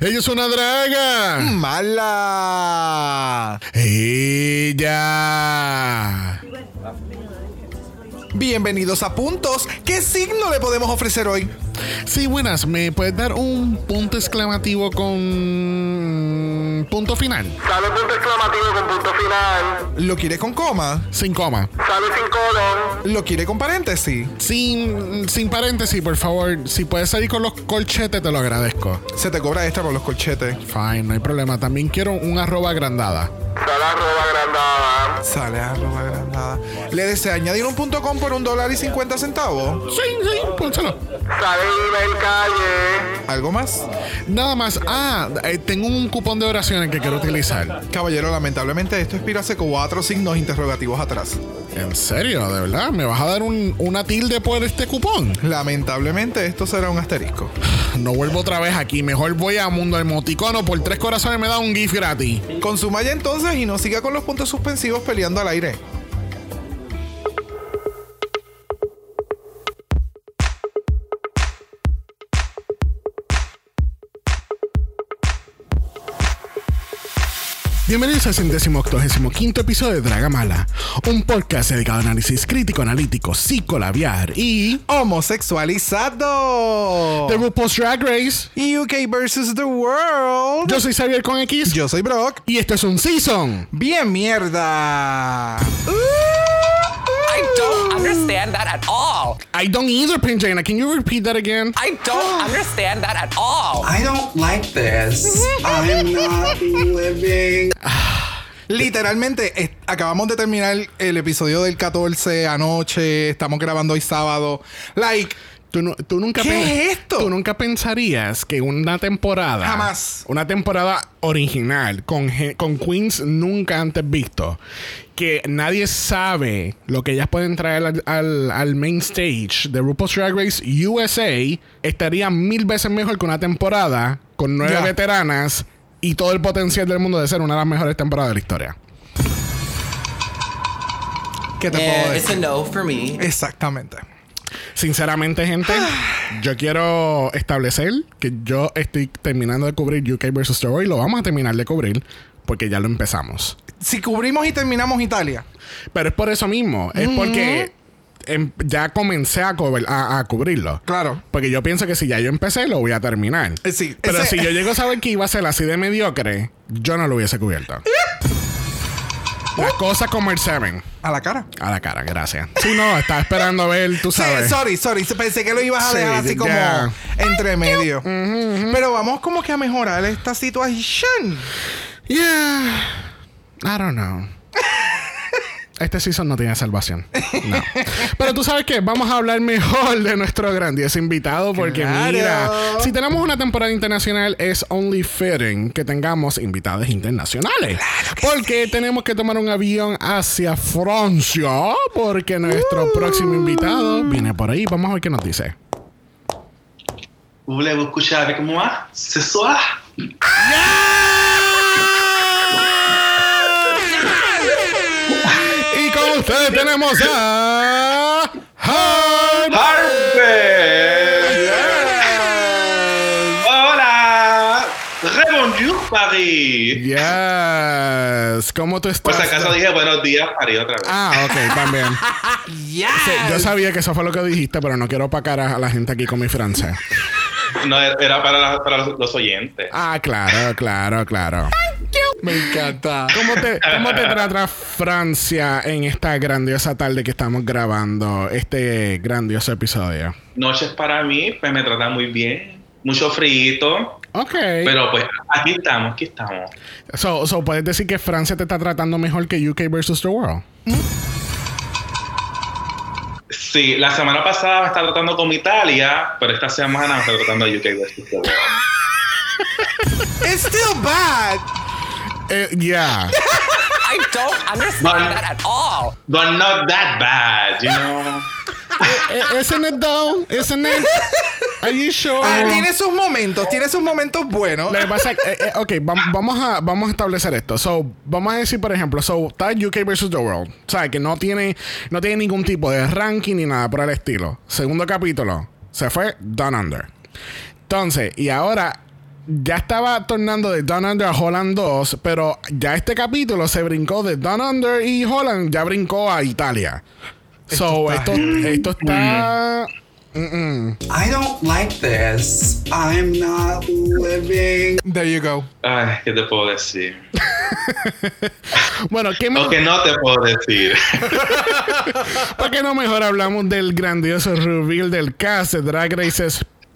Ella es una draga. Mala. Ella. Bienvenidos a Puntos. ¿Qué signo le podemos ofrecer hoy? Sí, buenas. ¿Me puedes dar un punto exclamativo con punto final? Sale punto exclamativo con punto final. ¿Lo quiere con coma? Sin coma. Sale sin colon. ¿Lo quiere con paréntesis? Sin, sin paréntesis, por favor. Si puedes salir con los colchetes, te lo agradezco. Se te cobra extra por los colchetes. Fine, no hay problema. También quiero un arroba agrandada. Sale arroba agrandada. Sale arroba agrandada. ¿Le desea añadir un punto com por un dólar y cincuenta centavos? Sí, sí, pónselo. Sale email calle. ¿Algo más? Nada más. Ah, eh, tengo un cupón de oraciones que quiero utilizar. Caballero, lamentablemente esto expira hace cuatro signos interrogativos atrás. ¿En serio? ¿De verdad? ¿Me vas a dar un- una tilde por este cupón? Lamentablemente esto será un asterisco. No vuelvo otra vez aquí. Mejor voy a Mundo Emoticono. Por tres corazones me da un GIF gratis. Consuma ya entonces y no siga con los puntos suspensivos peleando al aire. Bienvenidos al centésimo octogésimo quinto episodio de Dragamala, un podcast dedicado a análisis crítico, analítico, psicolabiar y Homosexualizado. The RuPaul's Drag Race. UK versus the world. Yo soy Xavier con X Yo soy Brock. y esto es un season. Bien mierda. I don't understand that at all. I don't either, Pinjana. Can you repeat that again? I don't understand that at all. I don't like this. I'm not living. Literalmente, es- acabamos de terminar el episodio del 14 anoche. Estamos grabando hoy sábado. Like, ¿Tú, nu- tú nunca ¿Qué es esto? Tú nunca pensarías que una temporada. Jamás. Una temporada original con, con queens nunca antes visto. Que nadie sabe lo que ellas pueden traer al, al- al main stage de RuPaul's Drag Race USA. Estaría mil veces mejor que una temporada con nueve veteranas y todo el potencial del mundo de ser una de las mejores temporadas de la historia. ¿qué te puedo And it's a decir? no for me. Exactamente. Sinceramente, gente, yo quiero establecer que yo estoy terminando de cubrir UK vs. World y lo vamos a terminar de cubrir porque ya lo empezamos. Si cubrimos y terminamos Italia. Pero es por eso mismo, es porque em- ya comencé a, a- a cubrirlo. Claro. Porque yo pienso que si ya yo empecé, lo voy a terminar. Eh, sí, Pero ese- si yo llego a saber que iba a ser así de mediocre, yo no lo hubiese cubierto. Las cosas como el Seven. A la cara. A la cara, gracias. Sí, no, estaba esperando a ver, tú Sí, sabes. sorry, sorry. Pensé que lo ibas a Sí, dejar así como entre medio. Pero vamos como que a mejorar esta situación. Yeah. I don't know. Este season no tiene salvación. No. Pero tú sabes que vamos a hablar mejor de nuestro grandioso invitado porque Claro. mira, si tenemos una temporada internacional es only fitting que tengamos invitados internacionales. porque tenemos que tomar un avión hacia Francia porque nuestro próximo invitado viene por ahí. Vamos a ver qué nos dice. Voulez-vous coucher avec moi ce soir? Y tenemos a. Harvey! Hola! Rebonjour, Paris. Yes. ¿Cómo tú estás? Si acaso dije buenos días, Paris, otra vez. Ah, ok, también. Sí, yo sabía que eso fue lo que dijiste, pero no quiero opacar a la gente aquí con mi francés. No, era para, la- para los, oyentes. Ah, claro, claro, claro. Me encanta. ¿Cómo te, cómo te trata Francia en esta grandiosa tarde que estamos grabando este grandioso episodio? Noches para mí, pues me tratan muy bien. Mucho frío, Ok. pero pues aquí estamos, aquí estamos. So, so, ¿puedes decir que Francia te está tratando mejor que UK versus the world? Sí, la semana pasada me estaba tratando con Italia, pero esta semana me está tratando a UK versus the world. It's still bad. Eh, yeah. I don't understand that at all. But not that bad, you know. Isn't it though? Isn't it? Are you sure? Ah, tiene sus momentos, tiene sus momentos buenos. Lo que pasa es eh, eh, ok, vam- vamos a, vamos a establecer esto. So, vamos a decir, por ejemplo, so, está UK versus The World. O sea, que no tiene, no tiene ningún tipo de ranking ni nada por el estilo. Segundo capítulo, se fue Down Under. Entonces, y ahora ya estaba tornando de Down Under a Holland 2, pero ya este capítulo se brincó de Down Under y Holland, ya brincó a Italia. So, está esto, esto está. Mm-mm. I don't like this. I'm not living. There you go. Ay, ¿qué te puedo decir? Bueno, ¿qué me- Lo que no te puedo decir. ¿por qué no mejor hablamos del grandioso reveal del cast de Drag Race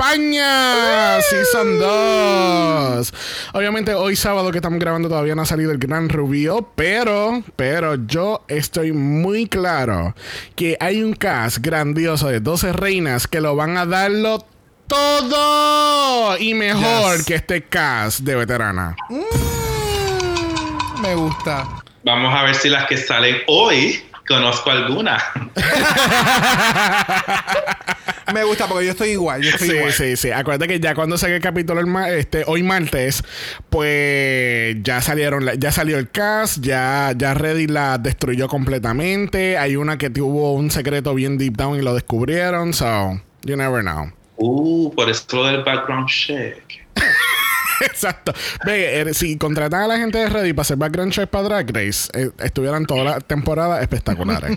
España Season 2? Obviamente hoy sábado que estamos grabando todavía no ha salido el gran reveal, pero, pero yo estoy muy claro que hay un cast grandioso de 12 reinas que lo van a darlo todo y mejor Yes. que este cast de veterana. Mm, me gusta. Vamos a ver si las que salen hoy conozco alguna. Me gusta porque yo estoy igual. Yo estoy Sí, igual. sí, sí. Acuérdate que ya cuando saque el capítulo el ma- este, hoy martes, pues ya salieron, la- ya salió el cast, ya, ya Reddit la destruyó completamente. Hay una que tuvo un secreto bien deep down y lo descubrieron. So, you never know. Uh, por eso lo del background check. Exacto. Ve, eh, si contratan a la gente de Reddit para hacer background check para Drag Race, eh, estuvieran toda la temporada espectaculares.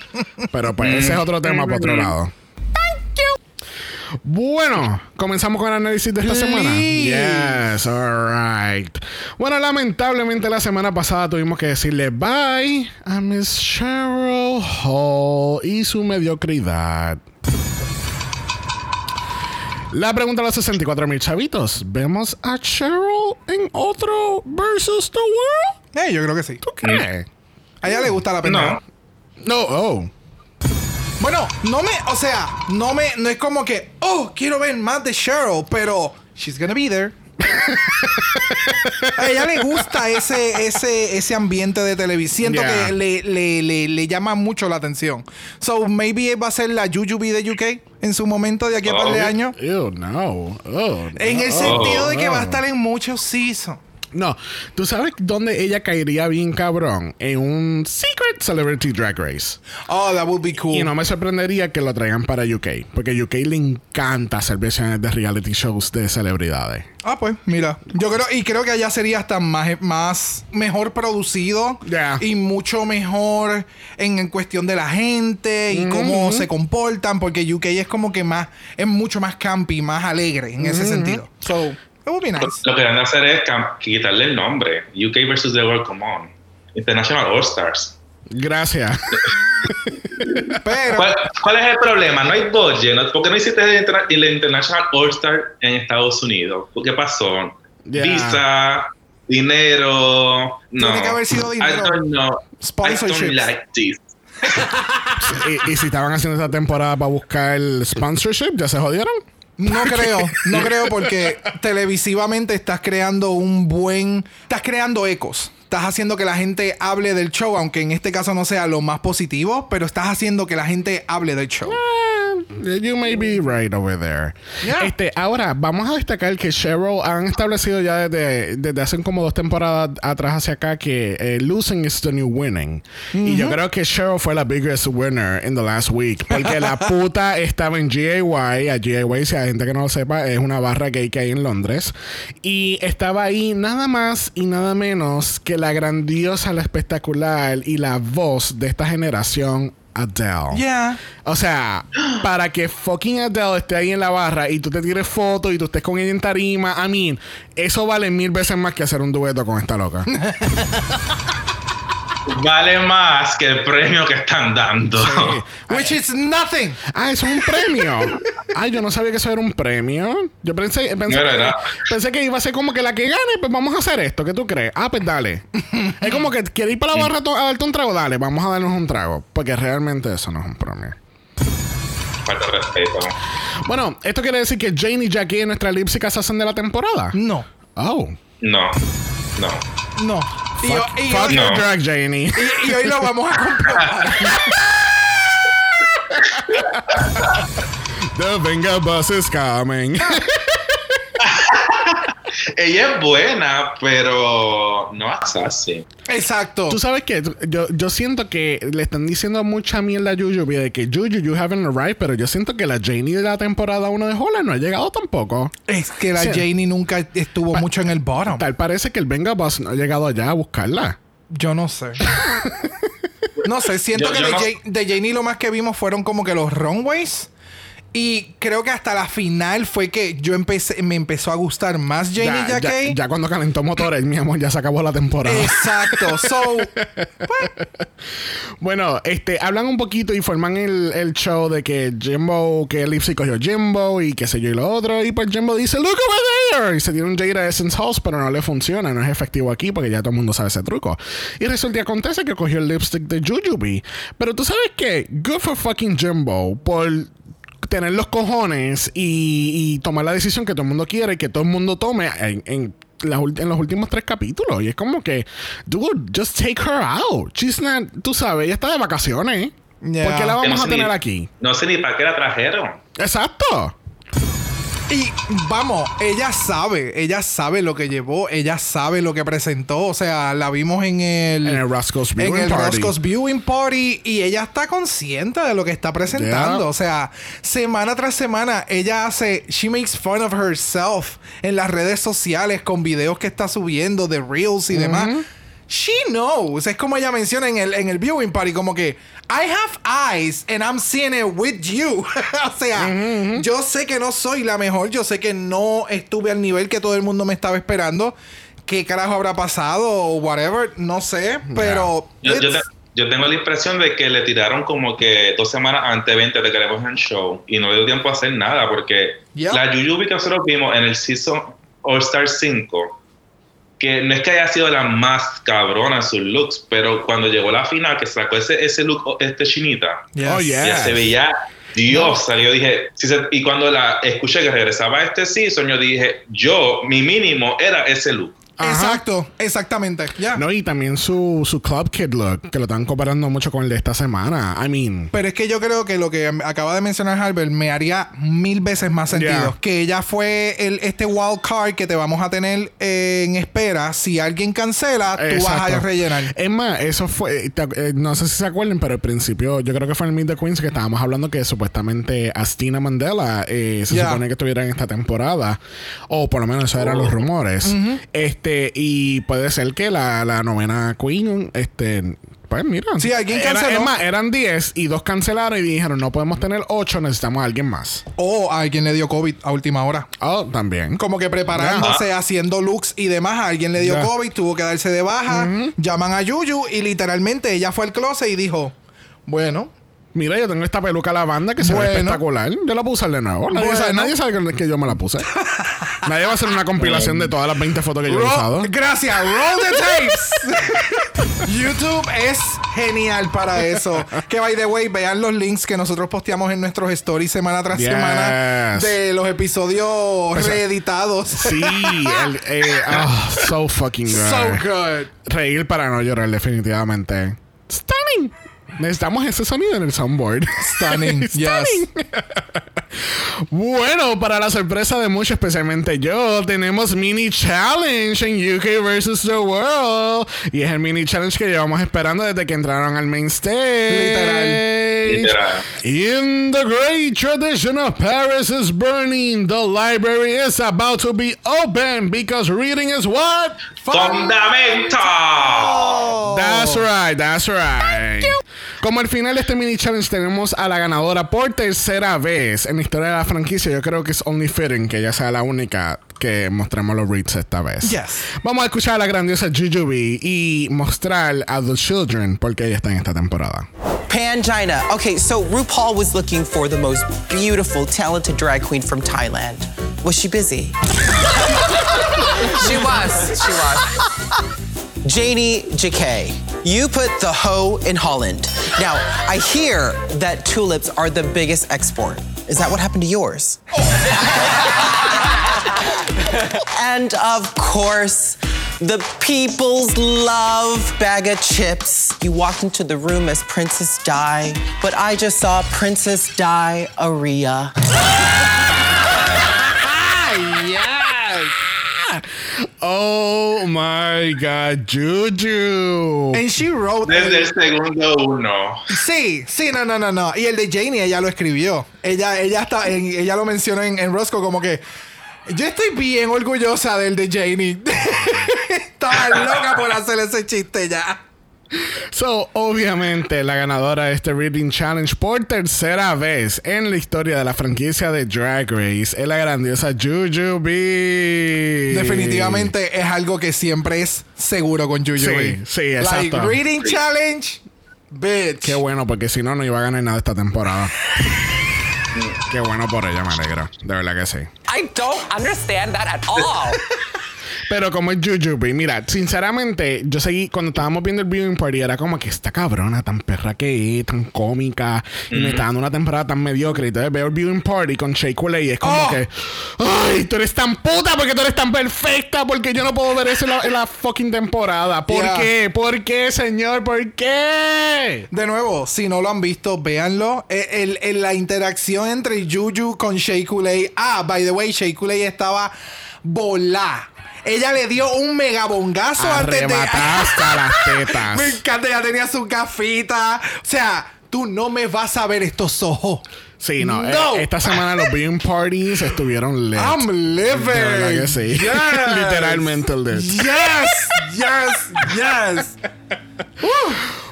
Pero pues ese es otro tema por otro lado. Bueno, comenzamos con el análisis de esta semana. Yes, alright. Bueno, lamentablemente la semana pasada tuvimos que decirle bye a Miss Cheryl Hall y su mediocridad. La pregunta a los 64 mil chavitos. ¿Vemos a Cheryl en otro versus the world? Eh, yo creo que sí. ¿Tú crees? A ella le gusta la pendeja. No. No, oh. Bueno, no me, o sea, no me, no es como que, oh, quiero ver más de Cheryl, pero she's gonna be there. A ella le gusta ese, ese, ese ambiente de televisión. Siento Yeah. que le, le, le, le llama mucho la atención. So, maybe va a ser la Jujubee de UK en su momento de aquí a par de Oh. años. Ew, no. Oh, En el no. sentido de que no. va a estar en muchos seasons. No, ¿tú sabes dónde ella caería bien cabrón? En un Secret Celebrity Drag Race. Oh, that would be cool. Y no me sorprendería que lo traigan para UK. Porque UK le encanta hacer versiones de reality shows de celebridades. Ah, pues, mira. Yo creo, y creo que allá sería hasta más, más mejor producido Yeah. y mucho mejor en, en cuestión de la gente y cómo se comportan, porque UK es como que más, es mucho más campy, más alegre en ese sentido. So, it would be nice. Lo que van a hacer es quitarle el nombre. UK versus The World, come on. International All Stars. Gracias. Pero, ¿Cuál, cuál es el problema? No hay budget. ¿no? ¿Por qué no hiciste el, interna- el International All Star en Estados Unidos? ¿Qué pasó? Visa, dinero. No. Tiene que haber sido dinero. I don't know. I Sponsorships. don't like this. y, y si estaban haciendo esta temporada para buscar el sponsorship, ¿ya se jodieron? No creo, no creo porque televisivamente estás creando un buen, estás creando ecos. Estás haciendo que la gente hable del show, aunque en este caso no sea lo más positivo, pero estás haciendo que la gente hable del show. You may be right over there. Yeah. Este, ahora, vamos a destacar que Cheryl han establecido ya desde, desde hace como dos temporadas atrás hacia acá que eh, losing is the new winning. Y yo creo que Cheryl fue la biggest winner in the last week. Porque la puta estaba en GAY. A GAY, si hay gente que no lo sepa, es una barra gay que hay en Londres. Y estaba ahí nada más y nada menos que la grandiosa, la espectacular y la voz de esta generación, Adele. Yeah. O sea, para que fucking Adele esté ahí en la barra y tú te tires fotos y tú estés con ella en tarima, I mean, eso vale mil veces más que hacer un dueto con esta loca. Vale más que el premio que están dando. Which is nothing. ah, eso es un premio. Ay, yo no sabía que eso era un premio. Yo pensé, pensé, No nada. pensé que iba a ser como que la que gane, pues vamos a hacer esto. ¿Qué tú crees? Ah, pues dale. es como que quieres ir para la barra a darte un trago, dale, vamos a darnos un trago. Porque realmente eso no es un premio. Bueno, esto quiere decir que Jane y Jackie en nuestra lipsica se hacen de la temporada. No. Oh. No. No. No. Y, Fuck, y- fuck y- your No. drag, Janie. y- y hoy lo vamos a comprobar. The Venga bus is coming. Ella es buena, pero no es así. Exacto. Tú sabes que yo, yo siento que le están diciendo mucha mierda a Juju de que Juju, you haven't arrived, pero yo siento que la Janie de la temporada 1 de Holland no ha llegado tampoco. Es que la Sí. Janie nunca estuvo mucho en el bottom. Tal parece que el Venga Boss no ha llegado allá a buscarla. Yo no sé. No sé, siento Yo- que yo de, no- Ja- de Janie lo más que vimos fueron como que los runways. Y creo que hasta la final fue que yo empecé, me empezó a gustar más Janie ya, Jacquet. ya cuando calentó motores, mi amor, ya se acabó la temporada. Exacto. So, Bueno, este, hablan un poquito y forman el, el show de que Jimbo, que Lipsy cogió Jimbo y qué sé yo y lo otro. Y pues Jimbo dice, look over there. Y se tiene un Jada Essence House, pero no le funciona, no es efectivo aquí porque ya todo el mundo sabe ese truco. Y resulta y acontece que cogió el lipstick de Jujubee. Pero tú sabes qué, good for fucking Jimbo por tener los cojones y, y tomar la decisión que todo el mundo quiere y que todo el mundo tome en, en los últimos tres capítulos. Y es como que, dude, just take her out. She's not, tú sabes, ella está de vacaciones. Yeah. ¿Por qué la no vamos a ni- tener aquí? No sé ni para qué la trajeron. Exacto. Y vamos, ella sabe, ella sabe lo que llevó, ella sabe lo que presentó. O sea, la vimos en el. En el Roscoe's en Viewing el Party. Roscoe's Viewing Party y ella está consciente de lo que está presentando. Yeah. O sea, semana tras semana ella hace, she makes fun of herself en las redes sociales con videos que está subiendo de reels y demás. She knows. Es como ella menciona en el, en el Viewing Party, como que I have eyes and I'm seeing it with you. o sea, yo sé que no soy la mejor, yo sé que no estuve al nivel que todo el mundo me estaba esperando. ¿Qué carajo habrá pasado o whatever? No sé, pero Yo, yo te- yo tengo la impresión de que le tiraron como que dos semanas antes, 20 de que le en show y no le dio tiempo a hacer nada porque Yeah. la Yuyubi que nosotros vimos en el Season All Star 5, que no es que haya sido la más cabrona en sus looks, pero cuando llegó la final, que sacó ese, ese look, este chinita, Yes. Oh, yeah. ya se veía. Dios, salió, dije, si se- y cuando la escuché que regresaba a este season, yo dije, yo, mi mínimo era ese look. Ajá. Exacto, exactamente. No, y también su, su Club Kid look, que lo están comparando mucho con el de esta semana. I mean, Pero es que yo creo que lo que acaba de mencionar Albert me haría mil veces más sentido. Yeah. Que ella fue el, este wild card que te vamos a tener eh, en espera. Si alguien cancela, tú vas a rellenar. Es más, eso fue. te- eh, no sé si se acuerdan, pero al principio, yo creo que fue en el Meet the Queens que estábamos hablando que supuestamente Astina Mandela eh, se Yeah. supone que estuviera en esta temporada. O por lo menos eso eran los rumores. Este, y puede ser que la, la novena Queen, este. Pues mira. Sí, alguien Era- canceló. es más, eran 10 y dos cancelaron y dijeron, no podemos tener 8, necesitamos a alguien más. O a alguien le dio COVID a última hora. Oh, también. Como que preparándose, haciendo looks y demás. A alguien le dio. COVID, tuvo que darse de baja. Llaman a Yuyu y literalmente ella fue al closet y dijo: Bueno, Mira, yo tengo esta peluca lavanda que se Bueno. ve espectacular. Yo la usar de nuevo. Nadie, Bueno. sabe, nadie sabe que, yo me la puse. nadie va a hacer una compilación de todas las 20 fotos que yo he usado. Gracias, roll the tapes. YouTube es genial para eso. Que by the way, vean los links que nosotros posteamos en nuestros stories semana tras Yes. semana de los episodios Pues, reeditados. Sí, el, eh, ah, so fucking good. So good. Reír para no llorar, definitivamente. Stunning. Necesitamos ese sonido en el soundboard. Stunning, yes. Bueno, para la sorpresa de muchos, especialmente yo, tenemos mini challenge en UK versus the World. Y es el mini challenge que llevamos esperando desde que entraron al main stage. Literal. In the great tradition of Paris is burning, the library is about to be open because reading is what? ¡Fundamento! That's right, that's right. Como al final de este mini challenge tenemos a la ganadora por tercera vez en la historia de la franquicia, yo creo que es only fitting que ella sea la única que mostremos los reads esta vez. Yes. Vamos a escuchar a la grandiosa Jujubee y mostrar a The Children porque ella está en esta temporada. Pangina. Okay, so RuPaul was looking for the most beautiful, talented drag queen from Thailand. Was she busy? she was. She was. Janie JK, you put the hoe in Holland. Now, I hear that tulips are the biggest export. Is that what happened to yours? and of course, the people's love bag of chips. You walked into the room as Princess Di, but I just saw Princess Di Aria. Oh my God, Juju. And she wrote. Desde el segundo uno. Sí, sí, no, no, no, no. Y el de Janie, ella lo escribió. Ella, ella está, en- ella lo mencionó en, en Roscoe como que. Yo estoy bien orgullosa del de Janie. Estaba loca por hacer ese chiste ya. So, obviamente, la ganadora de este Reading Challenge por tercera vez en la historia de la franquicia de Drag Race es la grandiosa Juju B. Definitivamente es algo que siempre es seguro con Juju. Sí, B. sí, Like, exacto. reading challenge, bitch. Qué bueno, porque si no, no iba a ganar nada esta temporada. Qué bueno por ella, me alegro. De verdad que sí. I don't understand that at all. Pero como es Jujubee, mira, sinceramente, yo seguí, cuando estábamos viendo el viewing party, era como que esta cabrona tan perra que es, tan cómica, y me está dando una temporada tan mediocre. Entonces veo el viewing party con Shea Coulee y es como Oh. que, ay, tú eres tan puta porque tú eres tan perfecta, porque yo no puedo ver eso en la, en la fucking temporada. ¿Por Yeah. qué? ¿Por qué, señor? ¿Por qué? De nuevo, si no lo han visto, véanlo. Eh, el- el- la interacción entre Juju con Shea Coulee. Ah, by the way, Shea Coulee estaba volá. Ella le dio un megabongazo antes de. Las tetas. Me encanta, ella tenía su gafita. O sea, tú no me vas a ver estos ojos. Sí, no. No. eh, esta semana los viewing parties estuvieron lit. I'm living. De verdad que sí. Yes. Literalmente lit. Yes, yes, yes.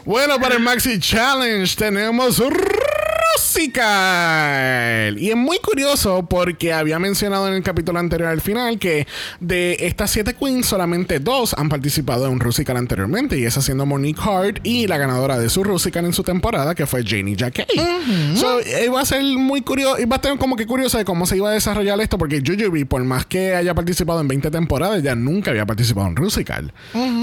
Bueno, para el Maxi Challenge tenemos Rusical. Y es muy curioso porque había mencionado en el capítulo anterior al final que de estas siete queens, solamente dos han participado en un Rusical anteriormente. Y esa siendo Monique Hart y la ganadora de su Rusical en su temporada, que fue Janie Jacquet. So, iba a ser muy curioso, iba a estar como que curioso de cómo se iba a desarrollar esto, porque Jujubee, por más que haya participado en 20 temporadas, ya nunca había participado en Rusical.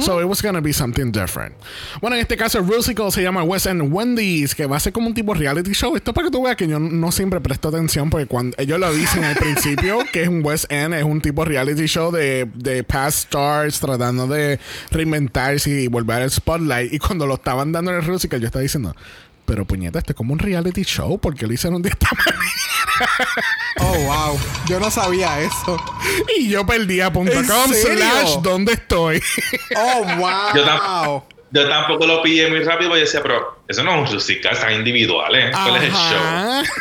So it was gonna be something different. Bueno, en este caso, el Rusical se llama West End Wendy's, que va a ser como un tipo reality show. Esto para que tú veas que yo no siempre presto atención, porque cuando ellos lo dicen al principio, que es un West End, es un tipo reality show de, de past stars tratando de reinventarse y volver al spotlight. Y cuando lo estaban dando en el Rusical, yo estaba diciendo. Pero puñeta, este es como un reality show, porque lo hicieron de esta manera. Oh, wow. Yo no sabía eso. Y yo perdí a punto ¿En com serio? slash dónde estoy. Oh, wow. Yo, yo tampoco lo pillé muy rápido porque yo decía, pero eso no es un musical, están individuales. ¿Cuál es el show? Ajá.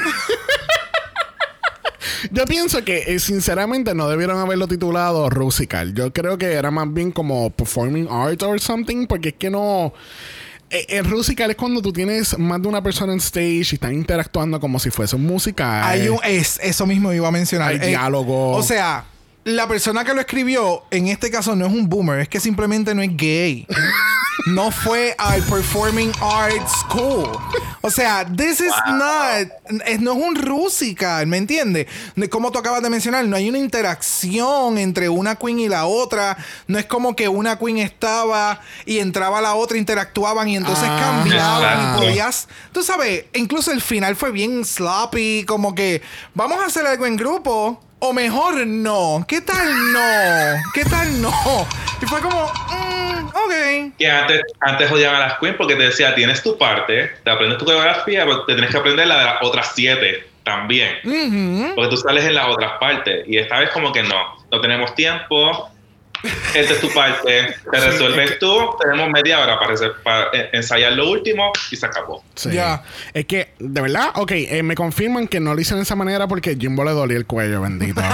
Yo pienso que eh, sinceramente no debieron haberlo titulado Rusical. Yo creo que era más bien como Performing Arts or something, porque es que no. eh, El Rusical es cuando tú tienes más de una persona en stage y están interactuando como si fuese un musical. Hay un, es, eso mismo iba a mencionar. Hay diálogo. O sea, la persona que lo escribió, en este caso no es un boomer, es que simplemente no es gay. no fue al Performing Arts School. O sea, this is not. es- no es un Rusical, ¿me entiendes? De Como tú acabas de mencionar, no hay una interacción entre una queen y la otra. No es como que una queen estaba y entraba la otra, interactuaban y entonces Ah. cambiaban y podías Tú sabes, incluso el final fue bien sloppy, como que vamos a hacer algo en grupo. O mejor no. ¿Qué tal no? ¿Qué tal no? Y fue como, mm, ok. Que antes, antes jodían a las queens porque te decía, tienes tu parte, te aprendes tu coreografía, pero te tienes que aprender la de las otras siete también. Porque tú sales en las otras partes. Y esta vez como que no, no tenemos tiempo. Esta es tu parte, te resuelves tú, tenemos media hora para, hacer- para eh, ensayar lo último y se acabó. Sí. Ya. Es que, de verdad, ok, eh, me confirman que no lo hicieron de esa manera porque Jimbo le dolía el cuello, bendito.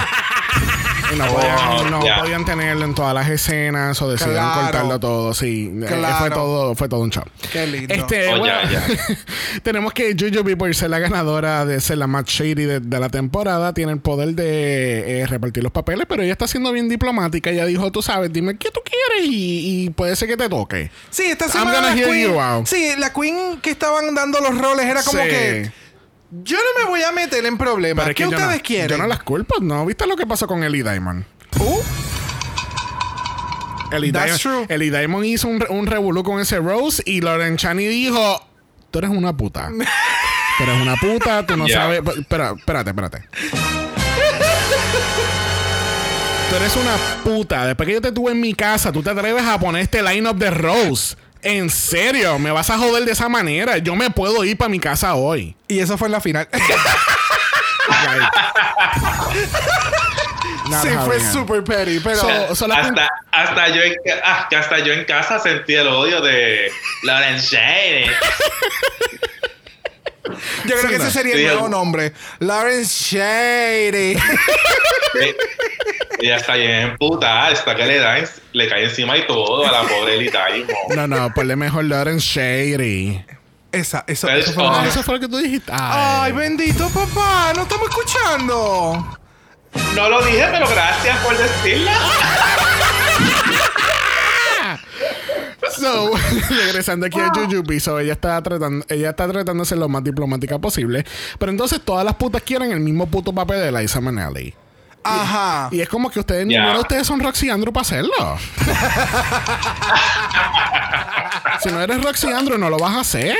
y no, podían, no ya. podían tenerlo en todas las escenas o decidieron Claro. cortarlo todo. Sí, Eh, Claro. fue todo, fue todo un show. Qué lindo. Este, Oh, bueno, tenemos que Jujubee, por ser la ganadora de ser la más shady de, de la temporada, tiene el poder de eh, repartir los papeles, pero ella está siendo bien diplomática. Ella dijo, tú sabes, dime qué tú quieres y, y puede ser que te toque. Sí, esta I'm semana gonna la hear queen, you out. Sí, la queen que estaban dando los roles era como Sí. que yo no me voy a meter en problemas. Pero es ¿Qué que yo ustedes no, quieren? Yo no las culpo, ¿no? ¿Viste lo que pasó con Ellie Diamond? Uh, Ellie, That's Diamond, true. Ellie Diamond hizo un, un revolú con ese Rose y Lauren Chani dijo: Tú eres una puta. Tú eres una puta, tú no sabes. Espera, espérate, espérate. Tú eres una puta. Después que yo te tuve en mi casa, tú te atreves a poner este line-up de Rose. En serio, me vas a joder de esa manera. Yo me puedo ir para mi casa hoy. y eso fue en la final. not Sí, fue super petty, pero... So- so la hasta, hasta, yo en, ca- ah, hasta yo en casa sentí el odio de Lauren Shane. yo creo que no. ese sería el nuevo el- nombre. Lawrence Shady. Ella está bien puta, está que le da, le cae encima y todo a la pobre mo. No, no, ponle mejor Lauren Shady. Esa, eso fue una- Ah, eso fue lo que tú dijiste. Ay, Ay, bendito papá, no estamos escuchando. No lo dije, pero gracias por decirlo. So, regresando aquí a Jujubee, so ella está tratando, ella está tratando de ser lo más diplomática posible. Pero entonces todas las putas quieren el mismo puto papel de Liza Minnelli. Ajá. Y es como que ustedes, Ya. ninguno de ustedes son Roxy Andrew para hacerlo. si no eres Roxy Andrew, no lo vas a hacer.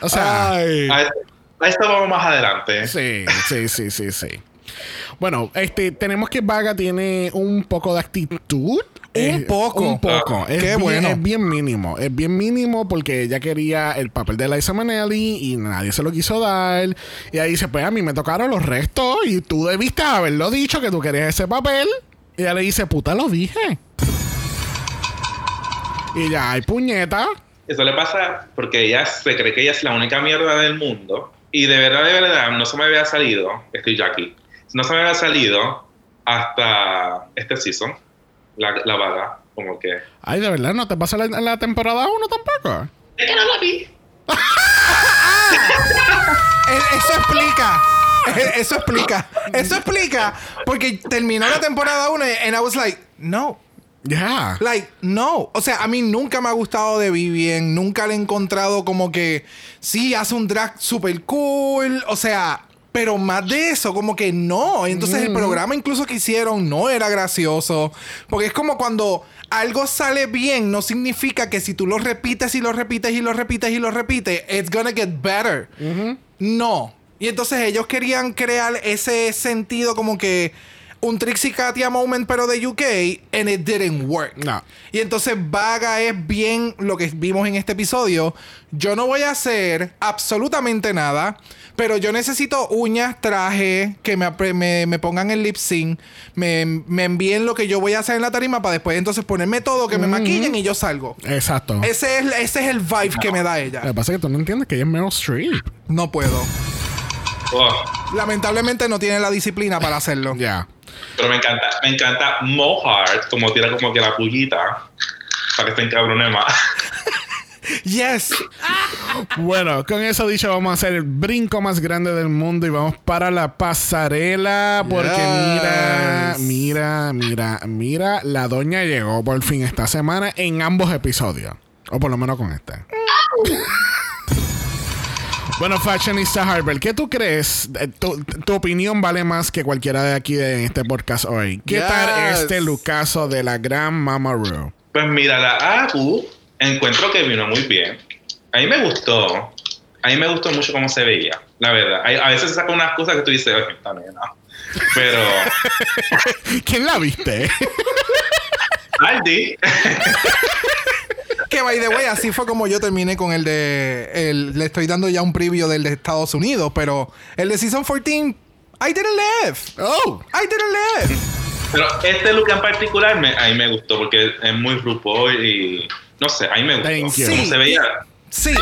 O sea, Ay. A esto, a esto vamos más adelante. sí, sí, sí, sí, sí. Bueno, este, tenemos que Vaga tiene un poco de actitud. Un poco. Un poco. Ah, es, qué bien, bueno. es bien mínimo. Es bien mínimo porque ella quería el papel de Liza Minnelli y nadie se lo quiso dar. Y ahí dice, pues a mí me tocaron los restos y tú debiste haberlo dicho que tú querías ese papel. Y ella le dice, puta, lo dije. Y ya, hay puñeta. Eso le pasa porque ella se cree que ella es la única mierda del mundo. Y de verdad, de verdad, no se me había salido. Estoy ya aquí. No se me había salido hasta este season. La, la vaga. Como que. Ay, de verdad, ¿no te pasa la, la temporada 1 tampoco? Es que no la vi. E- Eso explica. E- Eso explica. Eso explica. Porque terminó la temporada 1 and I was like, no. Ya. Like, no. O sea, a mí nunca me ha gustado de Vivien. Nunca le he encontrado como que sí, hace un drag super cool. O sea, pero más de eso, como que no. Entonces el programa incluso que hicieron no era gracioso. Porque es como cuando algo sale bien, no significa que si tú lo repites y lo repites y lo repites y lo repites, it's gonna get better. No. Y entonces ellos querían crear ese sentido como que un Trixie Katia moment, pero de UK, and it didn't work. No. Y entonces Vaga es bien lo que vimos en este episodio. Yo no voy a hacer absolutamente nada, pero yo necesito uñas, traje, que me, me, me pongan el lip sync, me, me envíen lo que yo voy a hacer en la tarima para después entonces ponerme todo, que me maquillen y yo salgo. Exacto. Ese es, ese es el vibe que me da ella. Lo que pasa es que tú no entiendes que ella es Meryl Streep. No puedo. Oh, Lamentablemente no tiene la disciplina para hacerlo. Ya. Pero me encanta, me encanta Mohart, como tira como que la pullita. Para que se encabrone más. Yes. Bueno, con eso dicho, vamos a hacer el brinco más grande del mundo y vamos para la pasarela. Porque mira, Yes. mira, mira, mira, la doña llegó por fin esta semana en ambos episodios. O por lo menos con este. Bueno, Fashionista Harper, ¿qué tú crees? Eh, Tu, tu opinión vale más que cualquiera de aquí de este podcast hoy. ¿Qué tal este lucaso de la gran Mama Ru? Pues mira, la Agu encuentro que vino muy bien. A mí me gustó. A mí me gustó mucho cómo se veía, la verdad. A veces saca unas cosas que tú dices, oye, esta nena. Pero, ¿Quién la viste? Aldi, Que by the way, así fue como yo terminé con el de. el- le estoy dando ya un preview del de Estados Unidos, pero el de Season 14, I didn't live. oh, I didn't live. pero este look en particular me, a mí me gustó porque es muy RuPaul y no sé, a mí me gustó. Thank you. Cómo Sí. se veía. Sí,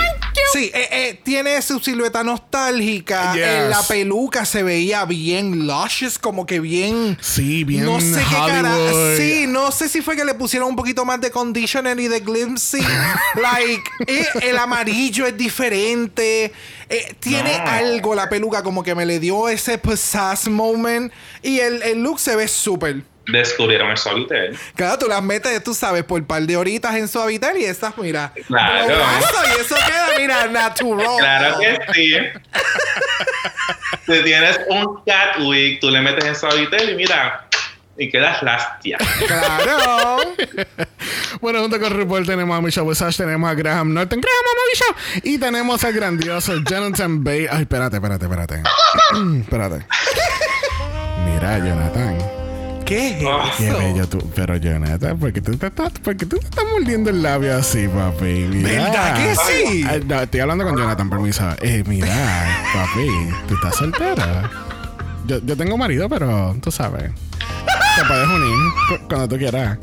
sí, eh, eh, tiene su silueta nostálgica. Yes. En la peluca se veía bien luscious, como que bien. sí, bien no sé qué cara. Sí, no sé si fue que le pusieron un poquito más de conditioner y de glimpsing. like, eh, el amarillo es diferente. Eh, tiene No. algo la peluca, como que me le dio ese pizzazz moment. Y el, el look se ve súper. Descubrieron el suavitel. Claro, tú las metes, tú sabes, por par de horitas en suavitel y estas, mira. Claro. y eso queda, mira, natural. Claro que sí. si tienes un cat wig, tú le metes en suavitel y mira, y quedas lastia. Claro. Bueno, junto con RuPaul tenemos a Michelle Visage, tenemos a Graham Norton, Graham Mama Michelle, y tenemos al grandioso Jonathan Bay. Ay, espérate, espérate, espérate. espérate. Mira, Jonathan. ¿Qué es Ah. Qué eso? bello tú. Pero Jonathan, ¿por qué tú te estás, por qué tú te estás mordiendo el labio así, papi? Mira. ¿Verdad que sí? Ay, no, estoy hablando con Jonathan, permiso. Eh, mira, papi, tú estás soltera. Yo, yo tengo marido, pero tú sabes. te puedes unir cu- cuando tú quieras.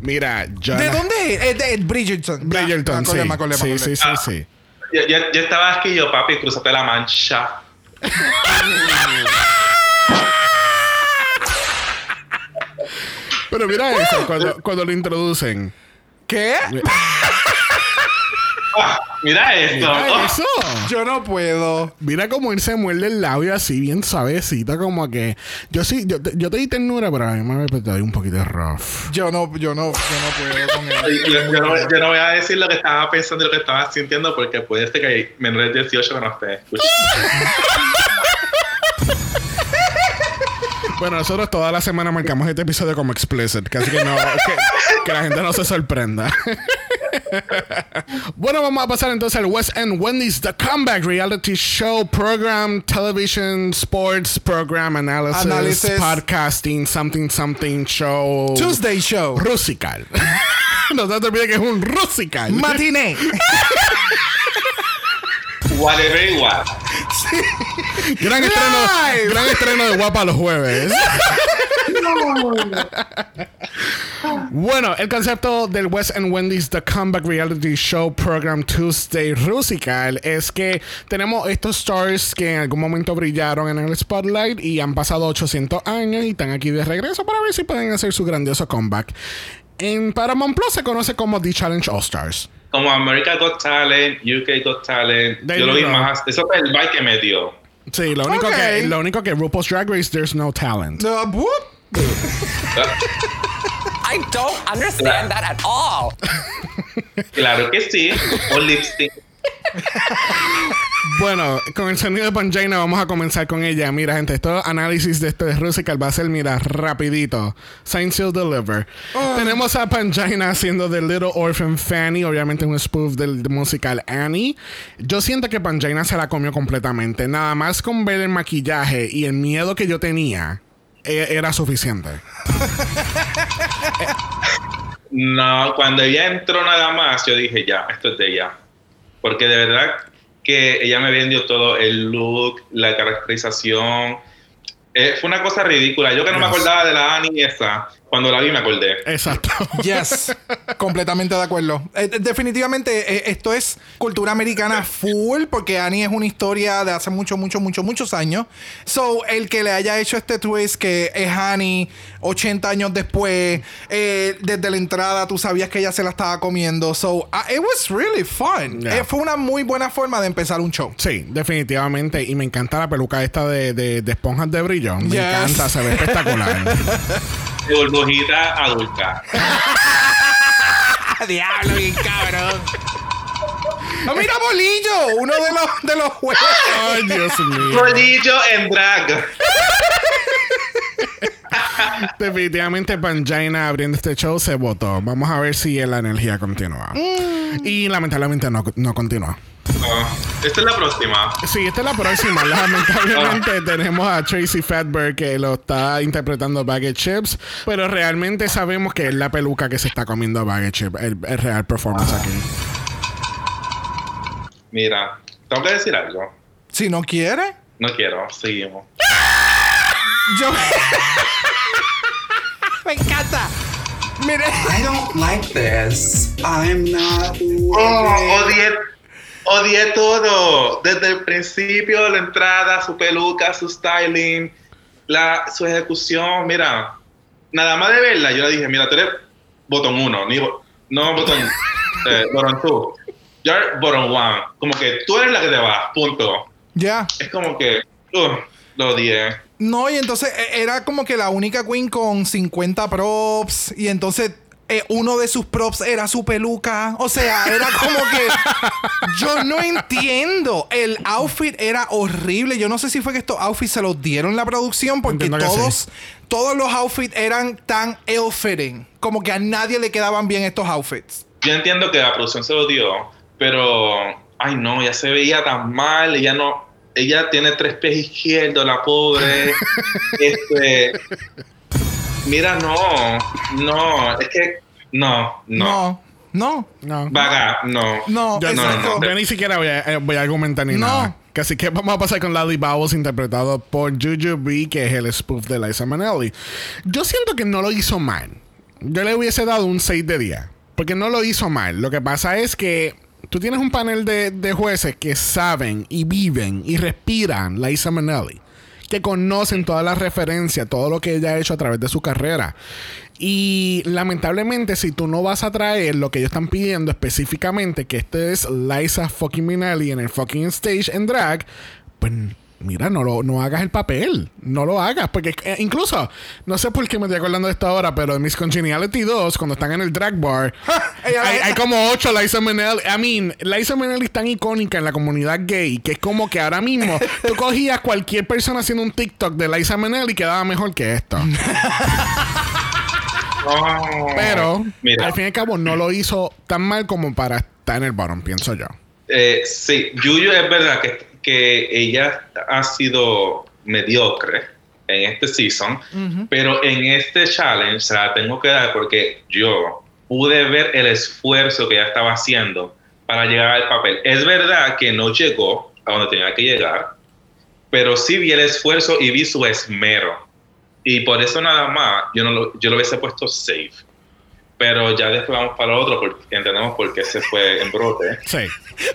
Mira, yo. ¿De dónde es? Es de Bridgerton. Ya, Bridgerton, me sí. acordé, me sí, acordé. sí, sí, sí. Yo, yo, yo estaba aquí, yo, papi, cruzate la mancha. Pero mira eso, cuando, cuando lo introducen. ¿Qué? Mira esto. Mira eso. Yo no puedo. Mira cómo él se muerde el labio así, bien suavecito, como que. Yo sí, yo, te- yo te di ternura, pero a mí me te doy un poquito rough. Yo no, yo no, yo no puedo con él. yo, yo no, yo no voy a decir lo que estaba pensando y lo que estaba sintiendo porque puede ser que hay menores de 18 que no esté escuchando. Bueno, nosotros toda la semana marcamos este episodio como explicit, casi que no, que, que la gente no se sorprenda. bueno, vamos a pasar entonces al West End Wendy's The Comeback Reality Show Program, Television, Sports Program, Analysis, Análisis. Podcasting, Something Something Show. Tuesday Show. Rusical. no te olvides que es un Rusical. Matiné. Whatever igual. Gran, estreno, gran estreno de Guapa los jueves. Bueno, el concepto del West End Wendy's The Comeback Reality Show Program Tuesday Rusical es que tenemos estos stars que en algún momento brillaron en el spotlight y han pasado 800 años y están aquí de regreso para ver si pueden hacer su grandioso comeback. En Paramount Plus se conoce como The Challenge All Stars. Como America Got Talent, UK Got Talent. Yo lo vi más. Eso fue el vibe que me dio. Sí, lo único, Ok. que, lo único que RuPaul's Drag Race, there's no talent. Uh, whoop. I don't understand that at all. Claro que sí. Un lip sync. Bueno, con el sonido de Panjaina vamos a comenzar con ella. Mira, gente, esto análisis de este de Rusical va a ser, mira, rapidito. Sign, Seal, Deliver. Tenemos a Panjaina haciendo The Little Orphan Fanny, obviamente un spoof del musical Annie. Yo siento que Panjaina se la comió completamente. Nada más con ver el maquillaje y el miedo que yo tenía, e- era suficiente. No, cuando ella entró nada más, yo dije, ya, esto es de ella. Porque de verdad que ella me vendió todo, el look, la caracterización. Eh, fue una cosa ridícula. Yo que no me acordaba de la Annie esa, cuando la vi me acordé. Exacto. Yes, completamente de acuerdo. Eh, definitivamente eh, esto es cultura americana full porque Annie es una historia de hace mucho, mucho, mucho, muchos años. So, el que le haya hecho este twist que es Annie 80 años después, eh, desde la entrada tú sabías que ella se la estaba comiendo. So, ah, it was really fun. Yeah. Eh, fue una muy buena forma de empezar un show. Sí, definitivamente. Y me encanta la peluca esta de, de, de esponjas de brillo. Me Yes. encanta, se ve espectacular. De burbujita adulta. Diablo, bien cabrón. Ah, mira, Bolillo, uno de los, de los juegos. Ay, Dios mío. Bolillo en drag. Definitivamente Panjaina abriendo este show se votó. Vamos a ver si la energía continúa. Y lamentablemente no, no continúa. Ah, esta es la próxima. Sí, esta es la próxima. Lamentablemente tenemos a Tracy Fatberg que lo está interpretando Baggage Chips, pero realmente sabemos que es la peluca que se está comiendo Baggage Chip, el, el real performance aquí. Mira, tengo que decir algo. Si no quiere, No quiero, seguimos. yo. Me encanta. Mire. I don't like this. I'm not Oh, odié, odié todo. Desde el principio, la entrada, su peluca, su styling, la, su ejecución. Mira, nada más de verla, yo le dije, mira, tú eres botón uno, ni bo- no botón, eh, botón two. You're bottom one. Como que tú eres la que te vas, punto. Ya. Es como que, uh, lo odié. No, y entonces eh, era como que la única queen con 50 props. Y entonces eh, uno de sus props era su peluca. O sea, era como que. Yo no entiendo. El outfit era horrible. Yo no sé si fue que estos outfits se los dieron la producción. Porque todos. sí. Todos los outfits eran tan ill-fitting. Como que a nadie le quedaban bien estos outfits. Yo entiendo que la producción se lo dio, pero, ay no, ya se veía tan mal, ella no, ella tiene tres pies izquierdos, la pobre. este, mira, no, no, es que, no, no, No. No. No. vaga, no. No, Yo, no, exacto. no. yo ni siquiera voy a, eh, voy a argumentar ni No. nada. Que Así que vamos a pasar con Lally Bowles, interpretado por Juju B, que es el spoof de Liza Minnelli. Yo siento que no lo hizo mal. Yo le hubiese dado un 6 de 10. Porque no lo hizo mal. Lo que pasa es que tú tienes un panel de, de jueces que saben y viven y respiran Liza Minnelli. Que conocen todas las referencias, todo lo que ella ha hecho a través de su carrera. Y lamentablemente, si tú no vas a traer lo que ellos están pidiendo específicamente, que este es Liza fucking Minnelli en el fucking stage en drag, pues mira, no, lo, no hagas el papel. No lo hagas. Porque eh, incluso, no sé por qué me estoy acordando de esto ahora, pero en Miss Congeniality 2, cuando están en el drag bar, hay, hay como ocho Liza Minnelli. I mean, Liza Minnelli es tan icónica en la comunidad gay que es como que ahora mismo tú cogías cualquier persona haciendo un TikTok de Liza Minnelli y quedaba mejor que esto. No. Pero Mira. al fin y al cabo no lo hizo tan mal como para estar en el bottom, pienso yo. Eh, sí, Yuyu es verdad que, que ella ha sido mediocre en este season, pero en este challenge se la tengo que dar porque yo pude ver el esfuerzo que ella estaba haciendo para llegar al papel. Es verdad que no llegó a donde tenía que llegar, pero sí vi el esfuerzo y vi su esmero. Y por eso nada más yo, no lo, yo lo hubiese puesto safe. Pero ya después vamos para otro porque entendemos por qué se fue en brote. Sí.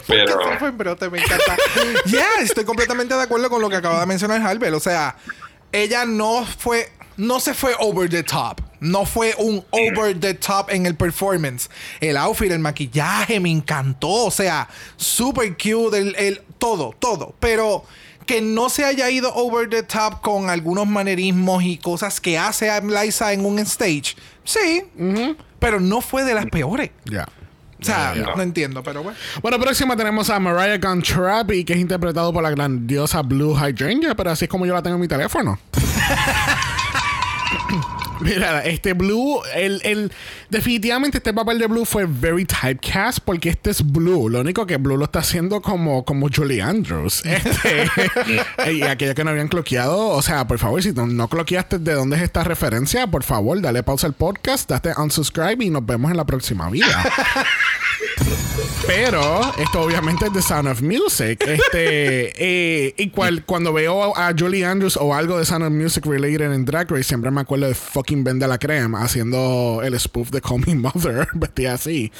Pero Eso fue en brote, me encanta. yeah, estoy completamente de acuerdo con lo que acaba de mencionar Halbert. O sea, ella no fue, no se fue over the top. No fue un over the top en el performance. El outfit, el maquillaje, me encantó. O sea, super cute, el, el- todo, todo. Pero que no se haya ido over the top con algunos manerismos y cosas que hace a Liza en un stage. Sí, pero no fue de las peores. Ya. O sea, no entiendo, pero bueno. Bueno, próxima tenemos a Mariah Contrappi, que es interpretado por la grandiosa Blue Hydrangea, pero así es como yo la tengo en mi teléfono. Mira, este Blue, el, el, definitivamente este papel de Blue fue very typecast porque este es Blue. Lo único que Blue lo está haciendo como, como Julie Andrews. Este, y aquellos que no habían cloqueado, o sea, por favor, si no, no cloqueaste de dónde es esta referencia, por favor, dale pausa al podcast, date unsubscribe y nos vemos en la próxima vida. Pero esto obviamente es The Sound of Music. Este, eh, y cual- cuando veo a Julie Andrews o algo de Sound of Music related en Drag Race, siempre me acuerdo de fucking De la Creme haciendo el spoof de Call Me Mother, vestida así.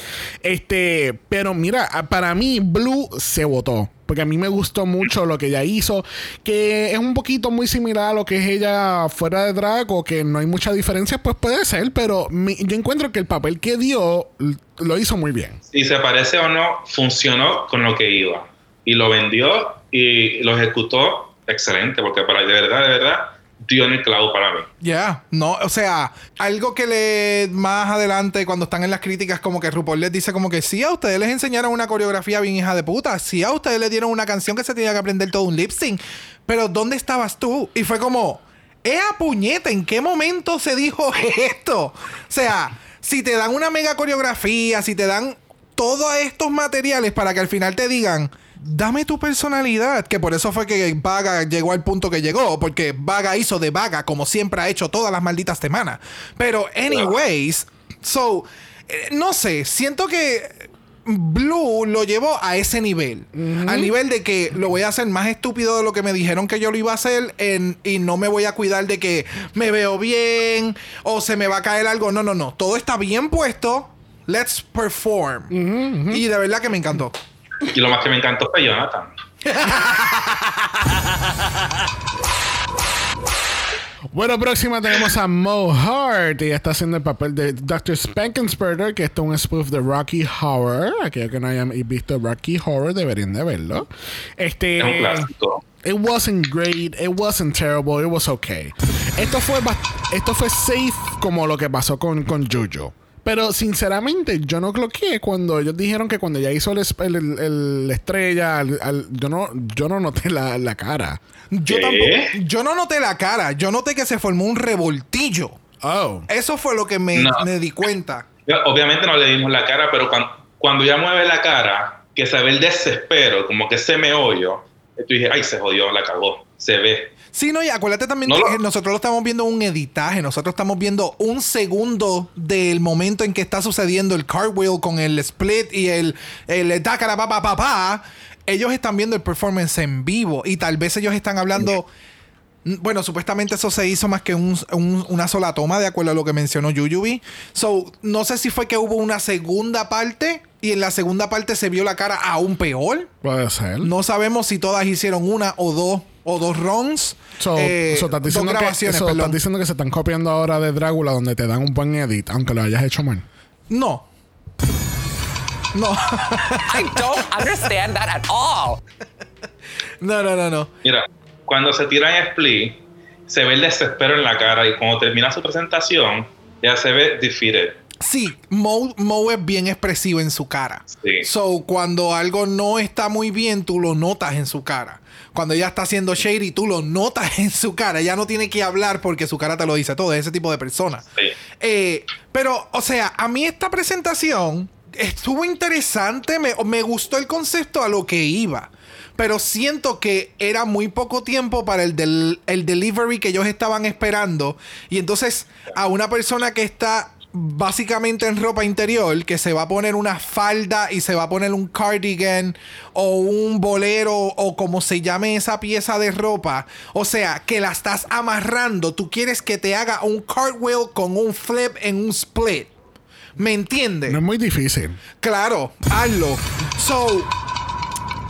Este, pero mira, para mí Blue se votó. Porque a mí me gustó mucho lo que ella hizo, que es un poquito muy similar a lo que es ella fuera de drag o que no hay mucha diferencia, pues puede ser, pero yo encuentro que el papel que dio lo hizo muy bien. si se parece o no, funcionó con lo que iba. Y lo vendió y lo ejecutó excelente, porque para de verdad, de verdad, dio en el clavo para mí. Ya, no, o sea, algo que le más adelante cuando están en las críticas como que RuPaul les dice como que sí, a ustedes les enseñaron una coreografía bien hija de puta, sí, a ustedes les dieron una canción que se tenía que aprender todo un lip sync, pero ¿dónde estabas tú? Y fue como, ¡Ea puñeta! ¿En qué momento se dijo esto? O sea, si te dan una mega coreografía, si te dan todos estos materiales para que al final te digan, dame tu personalidad, que por eso fue que Vaga llegó al punto que llegó, porque Vaga hizo de Vaga como siempre ha hecho todas las malditas semanas. Pero, anyways, so, eh, no sé, siento que Blue lo llevó a ese nivel. Al nivel de que lo voy a hacer más estúpido de lo que me dijeron que yo lo iba a hacer en- y no me voy a cuidar de que me veo bien o se me va a caer algo. No, no, no. Todo está bien puesto. Let's perform. Y de verdad que me encantó. Y lo más que me encantó fue Jonathan. Bueno, próxima tenemos a Mo Hart. Ella está haciendo el papel de Dr. Spankensperter, que esto es un spoof de Rocky Horror. Aquellos que no hayan visto Rocky Horror deberían de verlo. Este. Es un clásico. It wasn't great, it wasn't terrible, it was okay. Esto fue, esto fue safe como lo que pasó con, con Jojo. Pero sinceramente, yo no cloqué cuando ellos dijeron que cuando ya hizo el, el- el- el- la estrella, al- al- yo, no, yo no noté la, la cara. Yo ¿Qué? tampoco. Yo no noté la cara. Yo noté que se formó un revoltillo. Oh. Eso fue lo que me, No. me di cuenta. Yo, Obviamente no le dimos la cara, pero cuando, cuando ya mueve la cara, que se ve el desespero, como que ese meollo, tú dije, ay, se jodió, la cagó, se ve. Sí, no, y acuérdate también No que lo- nosotros lo estamos viendo un editaje, nosotros estamos viendo un segundo del momento en que está sucediendo el cartwheel con el split y el, el tacara pa pa pa pa. ellos están viendo el performance en vivo y tal vez ellos están hablando. Bueno, supuestamente eso se hizo más que un- un- una sola toma, de acuerdo a lo que mencionó Yuyubi. So, no sé si fue que hubo una segunda parte y en la segunda parte se vio la cara aún peor. Puede ser. No sabemos si todas hicieron una o dos o dos runs. So, Eh, so, estás dos diciendo que, grabaciones, so, perdón. estás diciendo que se están copiando ahora de Drácula donde te dan un buen edit, aunque lo hayas hecho mal. No. No. I don't understand that at all. no, no, no, no. Mira, cuando se tira en split, se ve el desespero en la cara y cuando termina su presentación, ya se ve defeated. Sí, Mo, Mo es bien expresivo en su cara. Sí. So, cuando algo no está muy bien, tú lo notas en su cara. Cuando ella está haciendo shady, tú lo notas en su cara. Ella no tiene que hablar porque su cara te lo dice todo. Es ese tipo de persona. Sí. Eh, pero, o sea, a mí esta presentación estuvo interesante. Me, me gustó el concepto a lo que iba. Pero siento que era muy poco tiempo para el, del, el delivery que ellos estaban esperando. Y entonces, a una persona que está básicamente en ropa interior, que se va a poner una falda y se va a poner un cardigan o un bolero o como se llame esa pieza de ropa, o sea, que la estás amarrando, tú quieres que te haga un cartwheel con un flip en un split. ¿Me entiendes? No es muy difícil. Claro, hazlo. So,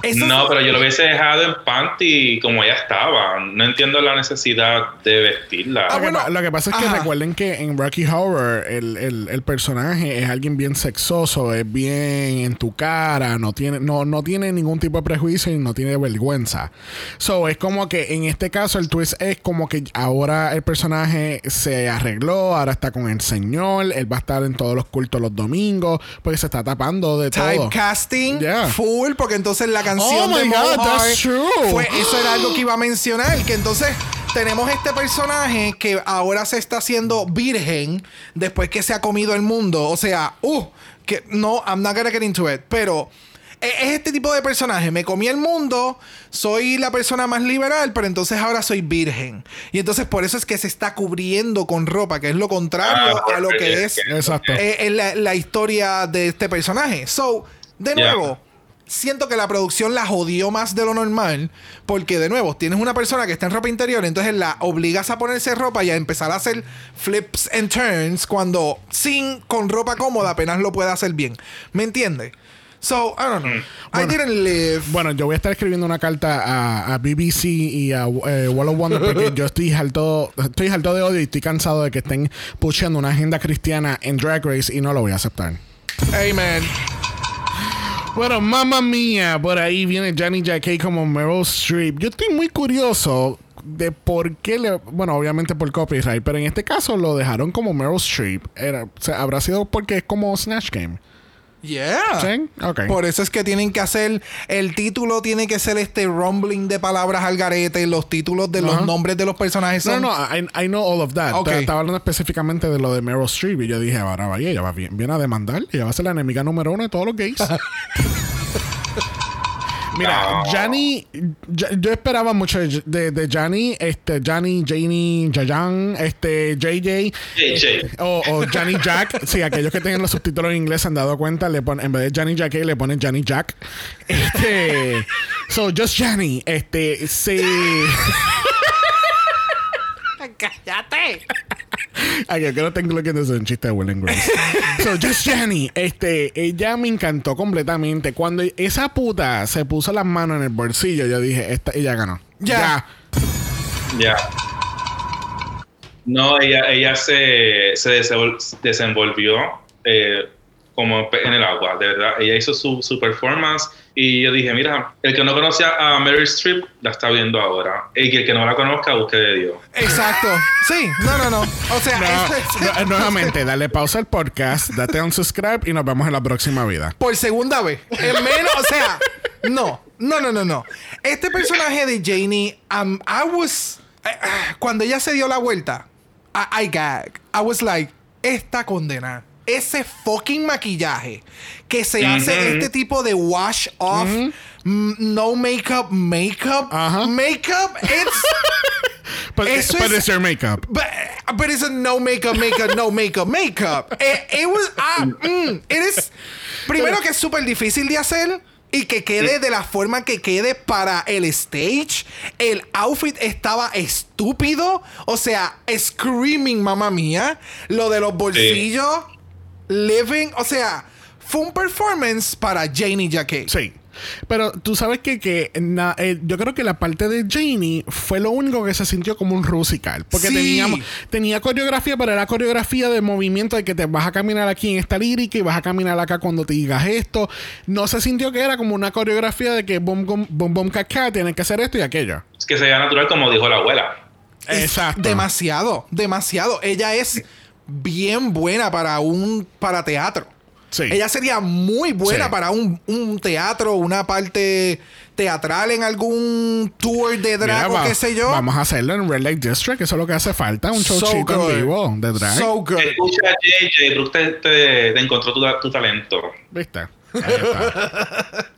eso no, pero yo lo hubiese dejado en panty como ella estaba. No entiendo la necesidad de vestirla. Ah, Lo que, bueno, lo que pasa es que ajá. recuerden que en Rocky Horror el, el- el personaje es alguien bien sexoso, es bien en tu cara, no tiene, no, no tiene ningún tipo de prejuicio y no tiene vergüenza. So es como que en este caso el twist es como que ahora el personaje se arregló, ahora está con el señor, él va a estar en todos los cultos los domingos, porque se está tapando de todo. Typecasting Yeah. full, porque entonces la canción Oh de my God, that's true. fue eso era algo que iba a mencionar, que entonces tenemos este personaje que ahora se está haciendo virgen después que se ha comido el mundo, o sea, uh, que no, I'm not gonna get into it, pero e- es este tipo de personaje. Me comí el mundo, soy la persona más liberal, pero entonces ahora soy virgen. Y entonces por eso es que se está cubriendo con ropa, que es lo contrario Ah, a lo que es que- eh, es la, la historia de este personaje. So, de nuevo, siento que la producción la jodió más de lo normal. Porque, de nuevo, tienes una persona que está en ropa interior, entonces la obligas a ponerse ropa y a empezar a hacer flips and turns cuando sin, con ropa cómoda, apenas lo puede hacer bien. ¿Me entiendes? So, I don't know. I didn't live. Bueno, yo voy a estar escribiendo una carta a, a BBC y a eh, Wall of Wonder porque yo estoy harto, estoy harto de odio y estoy cansado de que estén pusheando una agenda cristiana en Drag Race y no lo voy a aceptar. Amen. Bueno, mamá mía, por ahí viene Johnny J.K. como Meryl Streep. Yo estoy muy curioso de por qué le. Bueno, obviamente por copyright, pero en este caso lo dejaron como Meryl Streep. Era, o habrá sido porque es como Snatch Game. Yeah. ¿Sí? Ok. Por eso es que tienen que hacer. El título tiene que ser este rumbling de palabras al garete. Los títulos de los nombres de los personajes No, son. no, I, I know all of that. Estaba hablando específicamente de lo de Meryl Streep y yo dije, ahora vaya, ella va bien, viene a demandar. Ella va a ser la enemiga número uno de todos los gays. Mira, No. Johnny, yo, esperaba mucho de, Johnny, este, Johnny, Janie, Jayan, este, JJ, JJ. o, o Johnny Jack. sí, aquellos que tienen los subtítulos en inglés se han dado cuenta, le ponen, en vez de Johnny Jack, le ponen Johnny Jack. Este, so, just Johnny, este, sí. ¡Cállate! Creo que tengo lo que es un chiste de Will and Grace. so, Just Jenny, este, ella me encantó completamente. Cuando esa puta se puso las manos en el bolsillo, yo dije, esta, ella ganó. Ya. Ya. No, ella, ella se, se desenvol- desenvolvió eh, como pe- en el agua, de verdad. Ella hizo su, su performance y yo dije, mira, el que no conocía a Mary Streep la está viendo ahora. Y que el que no la conozca, busque de Dios. Exacto. Sí, no, no, no. O sea, No, este- no, nuevamente, dale pausa al podcast, date un subscribe y nos vemos en la próxima vida. por segunda vez. En menos, o sea, no, no, no, no, no. Este personaje de Janie, um, I was. eh, eh, cuando ella se dio la vuelta, I, I gag. I was like, esta condena. Ese fucking maquillaje que se hace este tipo de wash off, mm, no makeup, makeup, makeup, it's. But, Eso but es- it's your makeup. But, but it's a no makeup, makeup, no makeup, makeup. It, it was, ah, mm, it is, primero que es súper difícil de hacer y que quede de la forma que quede para el stage. El outfit estaba estúpido. O sea, screaming, mamá mía. Lo de los bolsillos. Living. O sea, fue un performance para Janie Jacquet. Sí. Pero tú sabes que, que na- eh, yo creo que la parte de Janie fue lo único que se sintió como un rusical. Porque Sí. teníamos, tenía coreografía, pero era coreografía de movimiento de que te vas a caminar aquí en esta lírica y vas a caminar acá cuando te digas esto. No se sintió que era como una coreografía de que bom bom bom bom caca, tienes que hacer esto y aquello. Es que sea natural, como dijo la abuela. Es Exacto. Demasiado, demasiado. Ella es bien buena para un para teatro. Sí. Ella sería muy buena Sí. para un, un teatro, una parte teatral en algún tour de drag Mira, o va- qué sé yo. Vamos a hacerlo en Red Light District, eso es lo que hace falta, un show So chico good. en vivo de drag. So good. Escucha, JJ, Brooke te, te- te encontró tu, tu talento. ¿Viste? Ahí está.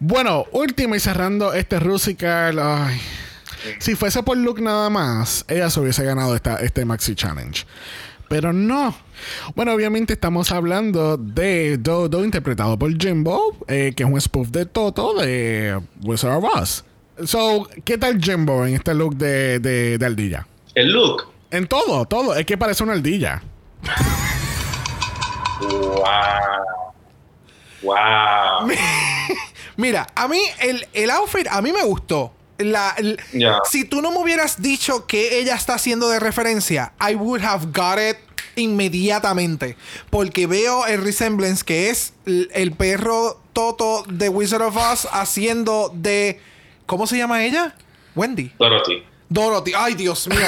bueno, última y cerrando este Rusical. Ay. Si fuese por look nada más, ella se hubiese ganado esta, este Maxi Challenge. Pero no. Bueno, obviamente estamos hablando de Dodo, interpretado por Jimbo, eh, que es un spoof de Toto de Wizard of Oz. So, ¿qué tal Jimbo en este look de, de, de ardilla? El look. En todo, todo. Es que parece una ardilla. Wow. Wow. Mira, a mí el, el outfit a mí me gustó. La, el-. Si tú no me hubieras dicho que ella está haciendo de referencia, I would have got it inmediatamente. Porque veo el resemblance que es el, el perro Toto de Wizard of Oz haciendo de. ¿Cómo se llama ella? Wendy. Dorothy. Dorothy. Ay, Dios mío.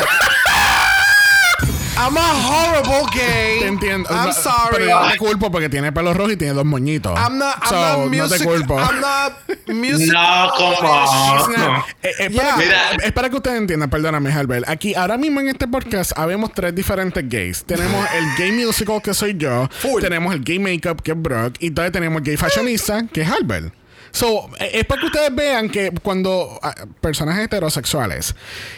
I'm a horrible gay. Te entiendo. I'm No, sorry. Pero yo no te culpo porque tiene pelo rojo y tiene dos moñitos. I'm not, I'm So, not no music. te culpo. I'm not music. No, como. Eh, eh, para, Yeah. que, Mira. es para que ustedes entiendan, perdóname, Albert. Aquí, ahora mismo en este podcast, habemos tres diferentes gays. Tenemos el gay musical, que soy yo. Full. Tenemos el gay makeup, que es Brock. Y entonces tenemos el gay fashionista, que es Albert. So, eh, es para que ustedes vean que cuando ah, personas heterosexuales,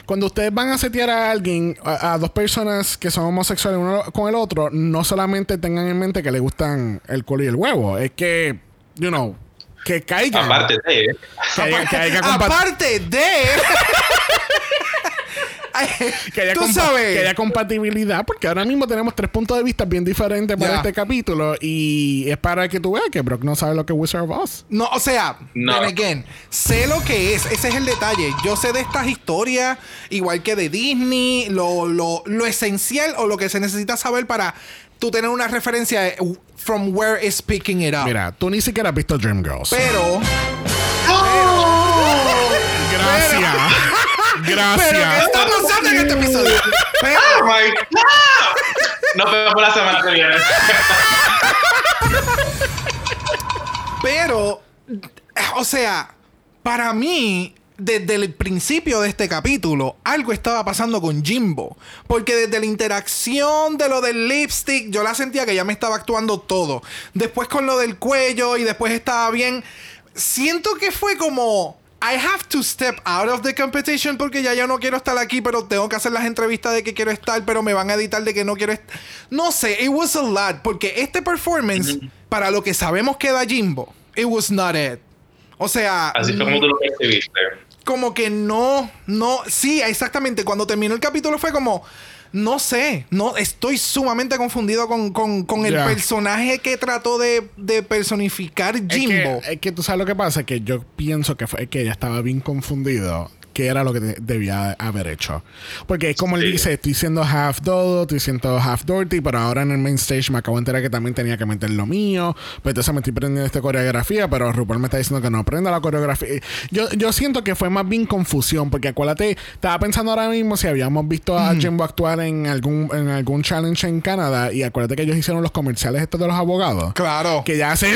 cuando ustedes van a setear a alguien, a, a dos personas que son homosexuales uno con el otro, no solamente tengan en mente que le gustan el culo y el huevo, es que, you know, que caigan. Aparte de. que Aparte de. Que haya, Tú sabes. que haya compatibilidad, porque ahora mismo tenemos tres puntos de vista bien diferentes para Ya. este capítulo y es para que tú veas que Brock no sabe lo que es Wizard of Oz. No, o sea, No. again, sé lo que es, ese es el detalle. Yo sé de estas historias, igual que de Disney, lo, lo, lo esencial o lo que se necesita saber para tú tener una referencia de from where is picking it up. Mira, tú ni siquiera has visto Dreamgirls. Pero, Gracias. Gracias. pero, ¿qué está pasando en este episodio? Pero, ¡Oh my God! Nos vemos la semana que viene. Pero, o sea, para mí, desde el principio de este capítulo, algo estaba pasando con Jimbo. Porque desde la interacción de lo del lipstick, yo la sentía que ya me estaba actuando todo. Después con lo del cuello y después estaba bien. Siento que fue como. I have to step out of the competition porque ya yo no quiero estar aquí, pero tengo que hacer las entrevistas de que quiero estar, pero me van a editar de que no quiero estar. No sé, it was a lot. Porque este performance, para lo que sabemos que da Jimbo, it was not it. O sea, Así fue como tú lo percibiste. como que no, no, sí, exactamente. Cuando terminó el capítulo fue como, no sé, no, estoy sumamente confundido con, con- con el personaje que trató de, de personificar Es Jimbo. que, es que tú sabes lo que pasa, que yo pienso que fue que ella estaba bien confundido. Que era lo que de- debía haber hecho. Porque es como él Sí. dice: Estoy siendo half Dodo, estoy siendo half Dorothy, pero ahora en el main stage me acabo de enterar que también tenía que meter lo mío. Pues entonces me estoy aprendiendo esta coreografía, pero RuPaul me está diciendo que no aprenda la coreografía. Yo, yo siento que fue más bien confusión, porque acuérdate, estaba pensando ahora mismo si habíamos visto a Jimbo actuar en algún, en algún challenge en Canadá, y acuérdate que ellos hicieron los comerciales estos de los abogados. Claro. Que ya hacen.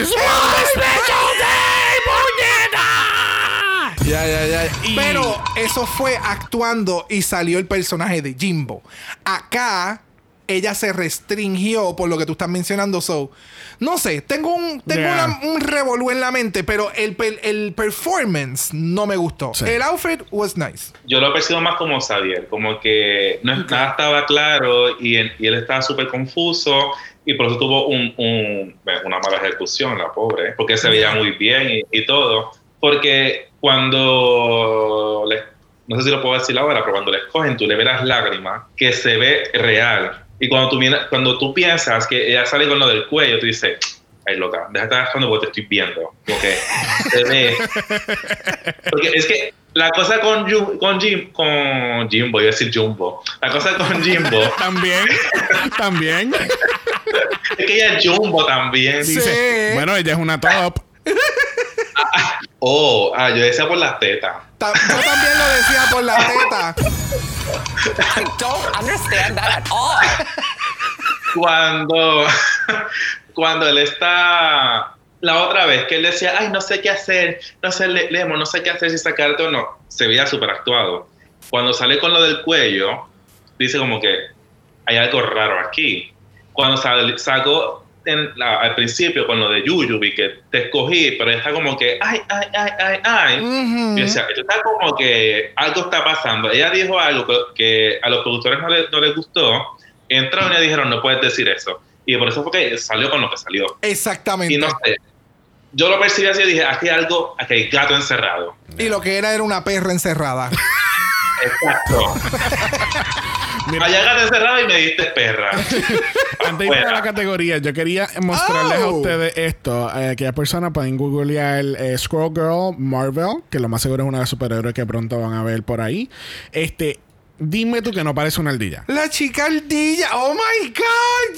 Ya, ya, ya. Pero eso fue actuando y salió el personaje de Jimbo. Acá ella se restringió por lo que tú estás mencionando. So, no sé, tengo un, tengo Yeah. una- un revolú en la mente, pero el, el performance no me gustó. Sí. El outfit was nice. Yo lo percibo más como Xavier, como que no, nada estaba claro y, él- y él estaba súper confuso y por eso tuvo un, un- bueno, una mala ejecución, la pobre, porque se veía muy bien y, y todo. Porque cuando, le- no sé si lo puedo decir ahora, pero cuando le escogen, tú le ves las lágrimas, que se ve real. Y cuando tú, miras- cuando tú piensas que ella sale con lo del cuello, tú dices, ay loca, deja de estar gastando porque te estoy viendo. Como que se ve. Porque es que la cosa con, con Jim, con Jimbo, iba a decir Jumbo. La cosa con Jimbo También, también. es que ella es Jumbo también. Dice, bueno, ella es una top. Oh, ah, yo decía por las tetas. Ta- Yo también lo decía por la teta. I don't understand that at all. Cuando, cuando él está la otra vez que él decía, ay, no sé qué hacer, no sé, Le- Lemo, no sé qué hacer si sacarte o no, se veía súper actuado. Cuando sale con lo del cuello, dice como que hay algo raro aquí. Cuando sal- sacó en la- al principio con lo de Yuyubi, que te escogí, pero está como que, ay, ay, ay, ay, ay. Ujú. Y yo decía, esto está como que algo está pasando. Ella dijo algo que, a los productores no, le- no les gustó. Entraron y dijeron, no puedes decir eso. Y por eso fue que salió con lo que salió. Exactamente. Y no sé. Yo lo percibí así y dije, aquí hay algo, aquí hay gato encerrado. Y lo que era era una perra encerrada. Exacto. Allá gato encerrado y me diste perra. Antes de ir a la categoría, yo quería mostrarles a Oh. ustedes esto. Eh, aquellas personas pueden googlear eh, Squirrel Girl Marvel, que lo más seguro es una de las superhéroes que pronto van a ver por ahí. Este, dime tú que no parece una ardilla. La chica ardilla. Oh my God,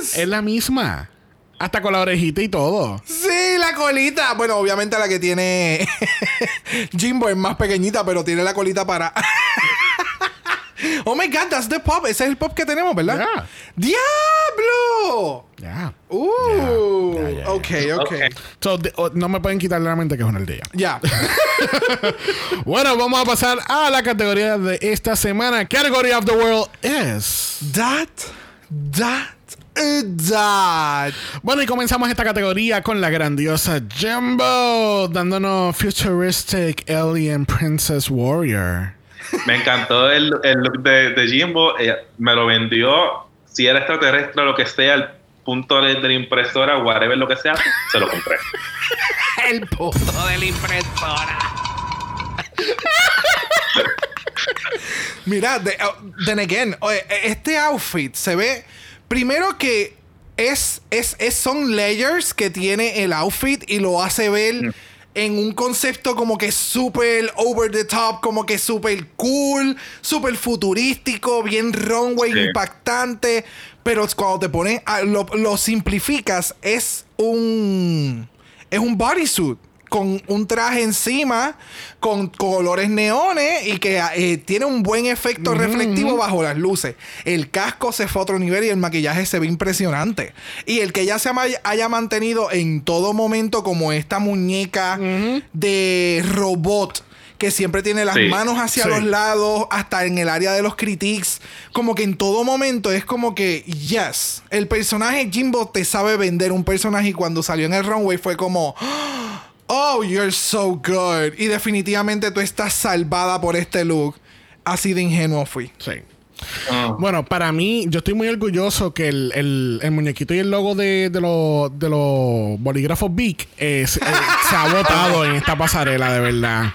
yes. Es la misma. Hasta con la orejita y todo. Sí, la colita. Bueno, obviamente la que tiene Jimbo es más pequeñita, pero tiene la colita para. oh my god, that's the pop. Ese es el pop que tenemos, ¿verdad? Yeah. ¡Diablo! Ya. Uh, Ya, ya, ya, ok, ok. So, de- oh, no me pueden quitar la mente que es una ardilla. Ya. Bueno, vamos a pasar a la categoría de esta semana. Category of the World es. that, that, uh, that. Bueno, y comenzamos esta categoría con la grandiosa Jumbo, dándonos Futuristic Alien Princess Warrior. Me encantó el, el look de, de Jimbo. Ella me lo vendió. Si era extraterrestre o lo que sea, el punto de, de la impresora, whatever lo que sea, se lo compré. El puto de la impresora. Mira, de, oh, then again, oye, este outfit se ve. Primero que es, es, es- son layers que tiene el outfit y lo hace ver en un concepto como que súper over the top, como que súper cool, súper futurístico, bien runway, Sí. impactante. Pero cuando te pones, lo, lo simplificas, es un. Es un bodysuit con un traje encima, con colores neones y que eh, tiene un buen efecto reflectivo bajo las luces. El casco se fue a otro nivel y el maquillaje se ve impresionante. Y el que ya se haya mantenido en todo momento como esta muñeca de robot. Que siempre tiene las Sí. manos hacia Sí. los lados, hasta en el área de los critiques. Como que en todo momento es como que, yes, el personaje Jimbo te sabe vender un personaje y cuando salió en el runway fue como, oh, you're so good. Y definitivamente tú estás salvada por este look. Así de ingenuo fui. Sí. Ah. Bueno, para mí, yo estoy muy orgulloso que el, el- el muñequito y el logo de, de los de los bolígrafos Big eh, se, eh, se ha botado en esta pasarela, de verdad.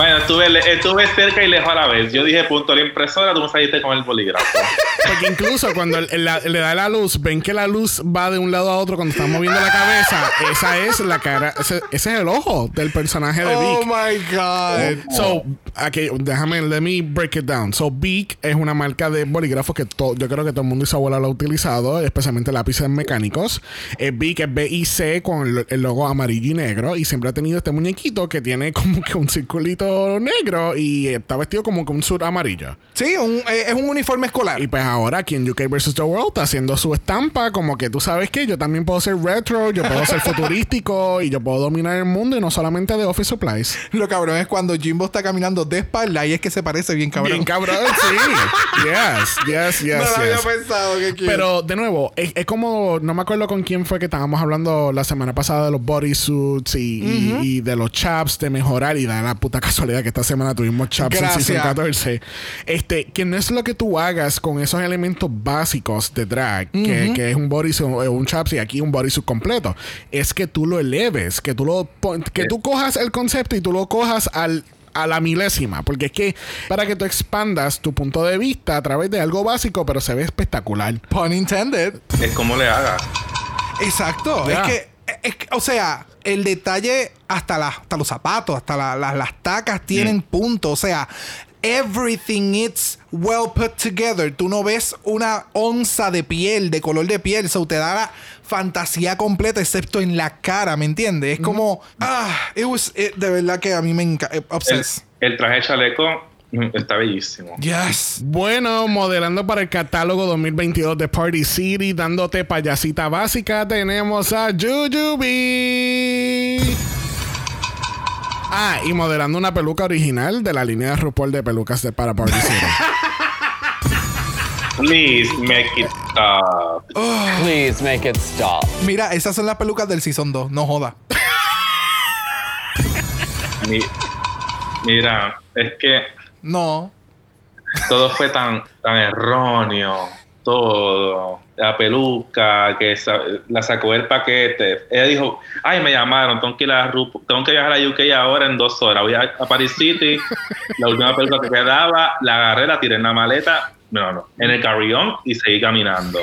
Bueno, estuve, estuve cerca y lejos a la vez. Yo dije punto a la impresora, tú me saliste con el bolígrafo. Porque incluso cuando la- le da la luz, ven que la luz va de un lado a otro cuando están moviendo la cabeza. Esa es la cara, ese, ese es el ojo del personaje de Oh Vic. my God. So, aquí, déjame, let me break it down. So, Bic es una marca de bolígrafos que to- yo creo que todo el mundo y su abuela lo ha utilizado, especialmente lápices mecánicos. Eh, Bic es B-I-C con el, el logo amarillo y negro y siempre ha tenido este muñequito que tiene como que un circulito negro y está vestido como con un suit amarillo. Sí, un- eh, es un uniforme escolar. Y pues ahora aquí en UK vs. The World está haciendo su estampa como que tú sabes que yo también puedo ser retro, yo puedo ser futurístico y yo puedo dominar el mundo y no solamente de office supplies. Lo cabrón es cuando Jimbo está caminando de espalda y es que se parece bien cabrón. Bien cabrón, sí. Yes, yes, yes, no lo había pensado que. Pero de nuevo, es, es como, no me acuerdo con quién fue que estábamos hablando la semana pasada de los bodysuits y, y- y de los chaps de mejorar y da la puta casualidad que esta semana tuvimos Chaps en. Season 14. Este, que no es lo que tú hagas con esos elementos básicos de drag, que, que es un bodysuit, eh, un Chaps y aquí un bodysuit completo. Es que tú lo eleves, que tú lo que tú cojas el concepto y tú lo cojas al a la milésima, porque es que para que tú expandas tu punto de vista a través de algo básico, pero se ve espectacular. Pun intended. Es como le hagas. Exacto. Es, que, es que, o sea, el detalle hasta, la- hasta los zapatos, hasta la- la- las tacas tienen punto. O sea, everything is well put together. Tú no ves una onza de piel, de color de piel. So te da la fantasía completa, excepto en la cara, ¿me entiendes? Es como, ah, it was, it- de verdad que a mí me encanta. El, Obsessed. el traje chaleco mm, está bellísimo. Yes. Bueno, modelando para el catálogo 2022 de Party City, dándote payasita básica, tenemos a Jujubee. Ah, y modelando una peluca original de la línea de RuPaul de pelucas de para Party. Please make it stop. Please make it stop. Mira, esas son las pelucas del Season 2, no joda. Mi- mira, es que No. todo fue tan, tan erróneo. Todo. La peluca, que la sacó del paquete. Ella dijo, ay, me llamaron, tengo que, ir a tengo que viajar a UK ahora en dos horas. Voy a, a Paris City. la última peluca que quedaba, la agarré, la tiré en la maleta. No, no, en el carry-on y seguí caminando.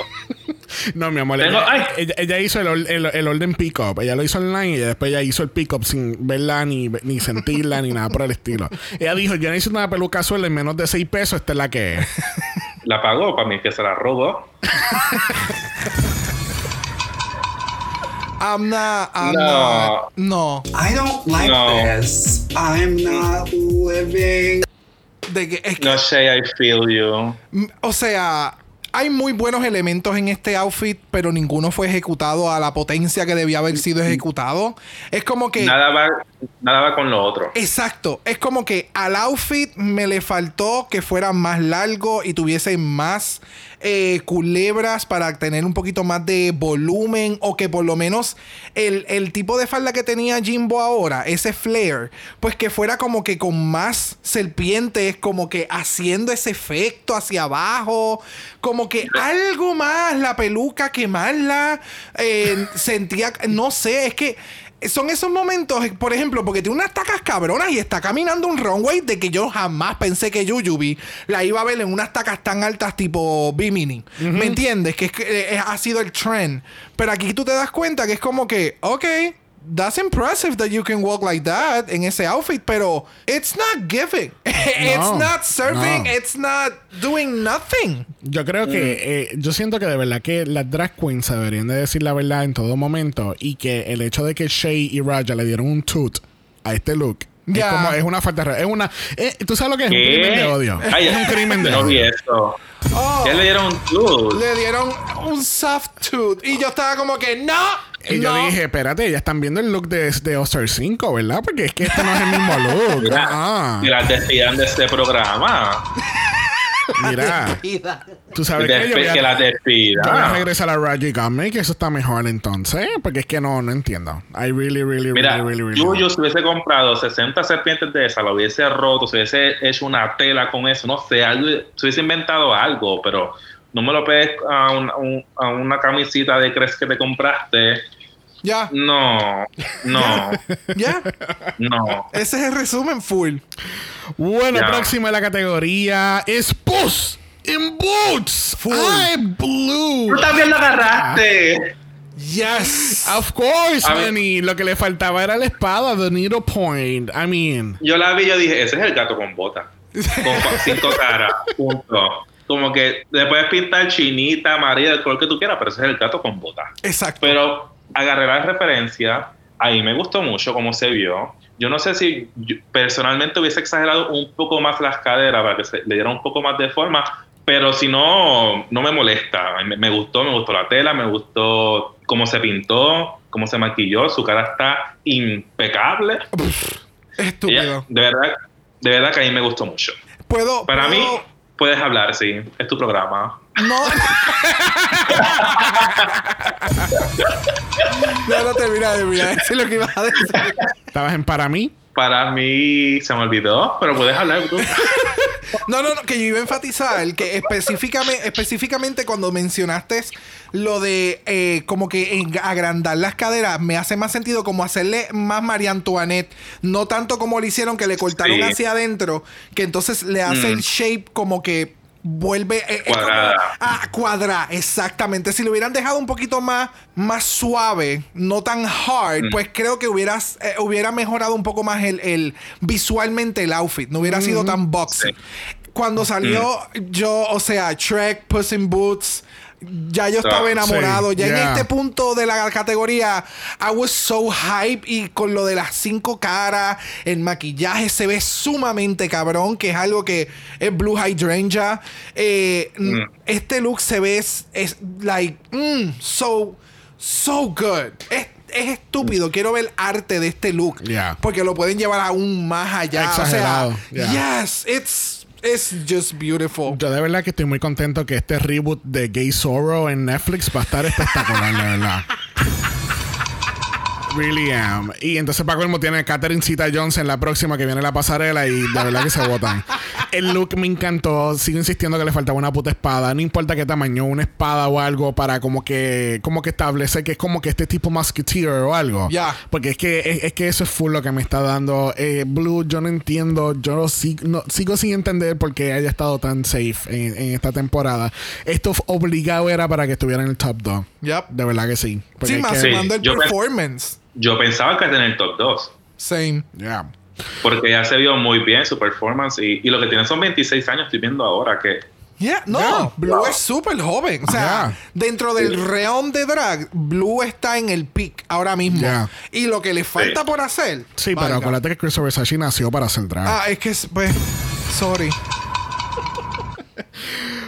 No, mi amor, Tengo- ella, ella- ella hizo el, el, el orden pick-up. Ella lo hizo online y después ella hizo el pick-up sin verla ni, ni sentirla ni nada por el estilo. Ella dijo, yo necesito una peluca suela en menos de 6 pesos, esta es la que es. La pagó para mí, que se la robó. I'm not. I'm No. not. No. I don't like No. this. I'm not living. De que, es que- No sé, I feel you. o sea, hay muy buenos elementos en este outfit, pero ninguno fue ejecutado a la potencia que debía haber sido ejecutado. Es como que. Nada va, nada va con lo otro. Exacto. Es como que al outfit me le faltó que fuera más largo y tuviese más eh, culebras para tener un poquito más de volumen o que por lo menos el, el tipo de falda que tenía Jimbo ahora, ese flare, pues que fuera como que con más serpientes, como que haciendo ese efecto hacia abajo, como que algo más, la peluca quemarla, eh, sentía, no sé, es que son esos momentos, por ejemplo, porque tiene unas tacas cabronas y está caminando un runway de que yo jamás pensé que Yuyubi la iba a ver en unas tacas tan altas tipo B-Mini. ¿Me entiendes? Que, es que eh, ha sido el trend. Pero aquí tú te das cuenta que es como que, ok, that's impressive that you can walk like that en ese outfit, pero it's not giving. it's No, not serving. no. It's not doing nothing. Yo creo que, eh, yo siento que de verdad que las drag queens deberían de decir la verdad en todo momento y que el hecho de que Shay y Raja le dieron un toot a este look es como, es una falta de es una, eh, tú sabes lo que es un ¿Qué? crimen de odio. Ay, es un crimen de no vi odio. eso. Oh, Ya le dieron un tour. le dieron un soft tooth y yo estaba como que no. Y yo no. dije, espérate, ya están viendo el look de, de All-Star 5, ¿verdad? Porque es que este no es el mismo look. Mira, Ah, y las despidan de este programa. mira. Tú sabes que yo voy Despe- a, que las yo voy a despidan. regresar a Raji Gummy, que eso está mejor entonces. Porque es que no, no entiendo. I really, really, Mira, really, really, really. Yuyu se hubiese comprado 60 serpientes de esas, lo hubiese roto, se hubiese hecho una tela con eso, no sé, algo, se hubiese inventado algo, pero no me lo pedes a, un- un- a una camisita de crees que te compraste. Ya, No, no, ya. no. Ese es el resumen full. Bueno, Ya. próxima de la categoría es Puss in Boots. I blue. Tú también lo agarraste. Yes. Of course. Manny. Lo que le faltaba era la espada, the needle point. I mean, Yo la vi y yo dije, ese es el gato con bota. Con cinco caras. Punto. Como que le puedes pintar chinita, amarilla, el color que tú quieras, pero ese es el gato con bota. Exacto. Pero agarré la referencia, ahí me gustó mucho cómo se vio. Yo no sé si yo personalmente hubiese exagerado un poco más las caderas para que se le diera un poco más de forma, pero si no, no me molesta. Me, me gustó, me gustó la tela, me gustó cómo se pintó, cómo se maquilló, su cara está impecable. Estúpido. Ella- de verdad, de verdad que a mí me gustó mucho. Puedo. Para mí, puedes hablar, sí, es tu programa. No. ya no termina de mirar. Eso es lo que ibas a decir. estabas en para mí. Para mí se me olvidó, pero puedes hablar tú. No, no, no, que yo iba a enfatizar que específicamente, específicamente cuando mencionaste lo de eh, como que en- agrandar las caderas, me hace más sentido como hacerle más María Antoinette, no tanto como le hicieron que le cortaron Sí. hacia adentro, que entonces le hace el shape como que vuelve eh, como- Cuadrada. ah, cuadra, exactamente. Si lo hubieran dejado un poquito más, más suave, no tan hard, pues creo que hubieras, eh, hubiera mejorado un poco más el, el- visualmente el outfit. No hubiera sido tan boxy. Sí. Cuando salió yo, o sea, Shrek, Puss in Boots, ya yo estaba enamorado. sí, ya en este punto de la categoría, I was so hype y con lo de las cinco caras, el maquillaje se ve sumamente cabrón, que es algo que es Blue Hydrangea. Eh, n- Este look se ve, es, es like, mm, so, so good. Es, es estúpido. Quiero ver arte de este look. Yeah. Porque lo pueden llevar aún más allá. Exagerado, O sea, yeah. yes, it's, it's just beautiful. Yo de verdad que estoy muy contento que este reboot de Gay Zorro en Netflix va a estar espectacular, de verdad. Really am. Y entonces Paco Elmo tiene a Catherine Zeta Jones en la próxima que viene la pasarela y de verdad que se votan. El look me encantó. Sigo insistiendo que le faltaba una puta espada. No importa qué tamaño, una espada o algo para como que como que establecer que es como que este tipo musketeer o algo. Ya. Porque es que es, es que eso es full lo que me está dando. Eh, Blue, yo no entiendo. Yo no, sig- no- sigo sin entender por qué haya estado tan safe en, en esta temporada. Esto obligado era para que estuviera en el top 2. Yep. De verdad que sí. Porque Sí, más que- Sí, el yo pe- performance. Yo pensaba que tenía el top 2. Same. Yeah. Porque ya se vio muy bien su performance. Y, y lo que tiene son 26 años. Estoy viendo ahora que. Yeah, no, Yeah. Blue es súper joven. O sea, Yeah. dentro del realm de drag, Blue está en el peak ahora mismo. Yeah. Y lo que le falta Sí. por hacer. Sí, pero valga. acuérdate que Christopher Sashi nació para hacer drag. Ah, es que es, pues, sorry.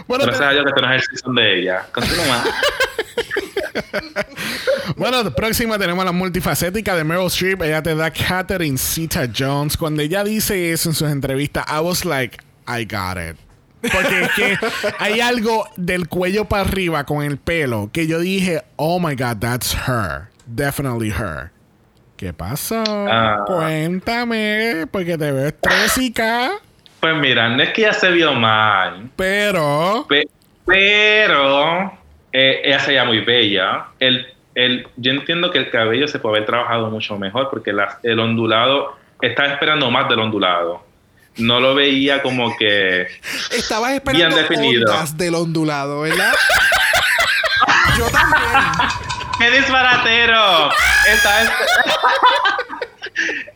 bueno, Gracias a Dios que esto no es el season de ella. Continúa. Bueno, próxima tenemos la multifacética de Meryl Streep. Ella te da Catherine Zeta Jones. Cuando ella dice eso en sus entrevistas, I was like, I got it. Porque es que hay algo del cuello para arriba con el pelo que yo dije, oh my god, that's her. Definitely her. ¿Qué pasó? Ah. Cuéntame, porque te veo estrésica, Pues mira, no es que ya se vio mal. pero... Pe- pero eh, ella se veía muy bella. El, el, yo entiendo que el cabello se puede haber trabajado mucho mejor porque la- el ondulado, estaba esperando más del ondulado. No lo veía como que... Estabas esperando Bien definido. ondas del ondulado, ¿verdad? Yo también. ¡Qué disparatero! Estaba, esper-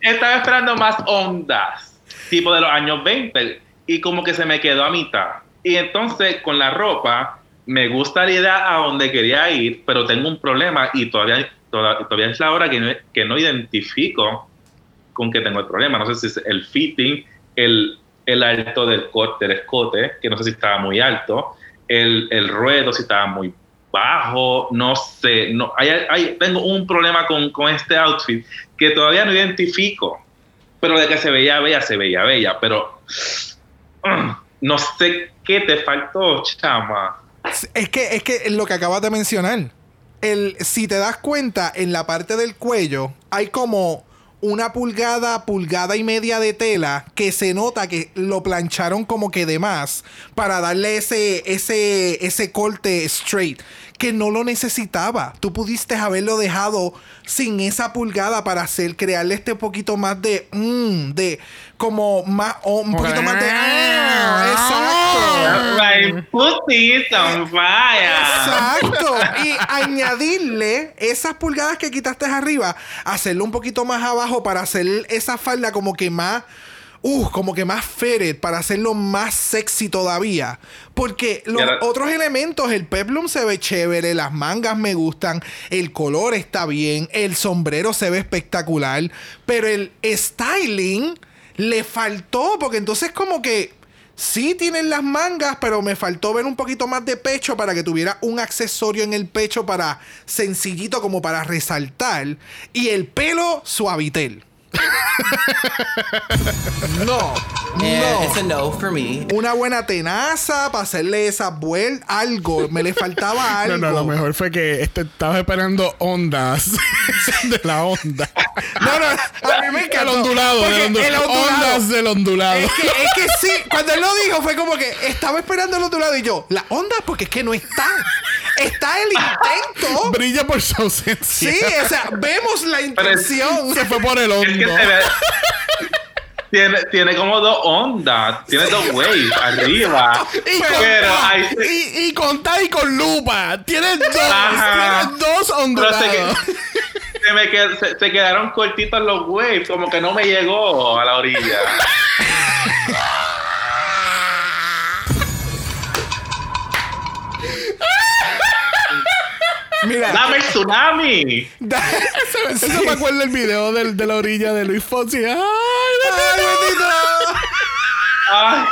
Estaba esperando más ondas, tipo de los años 20, y como que se me quedó a mitad. Y entonces con la ropa, me gusta la idea a donde quería ir, pero tengo un problema y todavía, toda- todavía es la hora que no, que no identifico con que tengo el problema. No sé si es el fitting, el, el alto del corte, del escote, que no sé si estaba muy alto, el, el ruedo si estaba muy bajo, no sé, no, hay, hay- tengo un problema con, con este outfit que todavía no identifico, pero de que se veía bella, se veía bella, pero no sé qué te faltó, chama. Es que, es que lo que acabas de mencionar. El, si te das cuenta, en la parte del cuello hay como una pulgada, pulgada y media de tela que se nota que lo plancharon como que de más para darle ese, ese, ese corte straight que no lo necesitaba. Tú pudiste haberlo dejado sin esa pulgada para hacer, crearle este poquito más de, mm, de, como más, o un poquito más de, ah, exacto. Exacto. Y añadirle esas pulgadas que quitaste arriba, hacerlo un poquito más abajo para hacer esa falda como que más. Uh, como que más feret para hacerlo más sexy todavía. Porque los otros elementos, el peplum se ve chévere, las mangas me gustan, el color está bien, el sombrero se ve espectacular, pero el styling le faltó, porque entonces como que sí tienen las mangas, pero me faltó ver un poquito más de pecho para que tuviera un accesorio en el pecho para sencillito como para resaltar y el pelo suavitel. No. And No. it's a no for me. Una buena tenaza para hacerle esa vuelta, algo. Me le faltaba No, algo. no, lo mejor fue que este, estaba esperando ondas de la onda. No, no, a mí me El encantó. ondulado, Porque del ondu- el ondulado. ondas del ondulado. Es que, es que sí, cuando él lo dijo fue como que estaba esperando el otro lado y yo, la onda porque es que no está. Está el intento. Brilla por su ausencia. Sí, o sea, vemos la intención. Se fue por el Es que hondo. se ve. Tiene, tiene como dos ondas, tiene dos waves arriba. Y pero con, ahí se- y, y con y con lupa. Tienes dos, tienes dos pero ondulados. se, que- se me qued- se- se quedaron cortitos los waves, como que no me llegó a la orilla. Mira, ¡Dame el tsunami! Eso me acuerda el video del, de la orilla de Luis Fonsi. ¡Ay, Ay, bendito. Ay,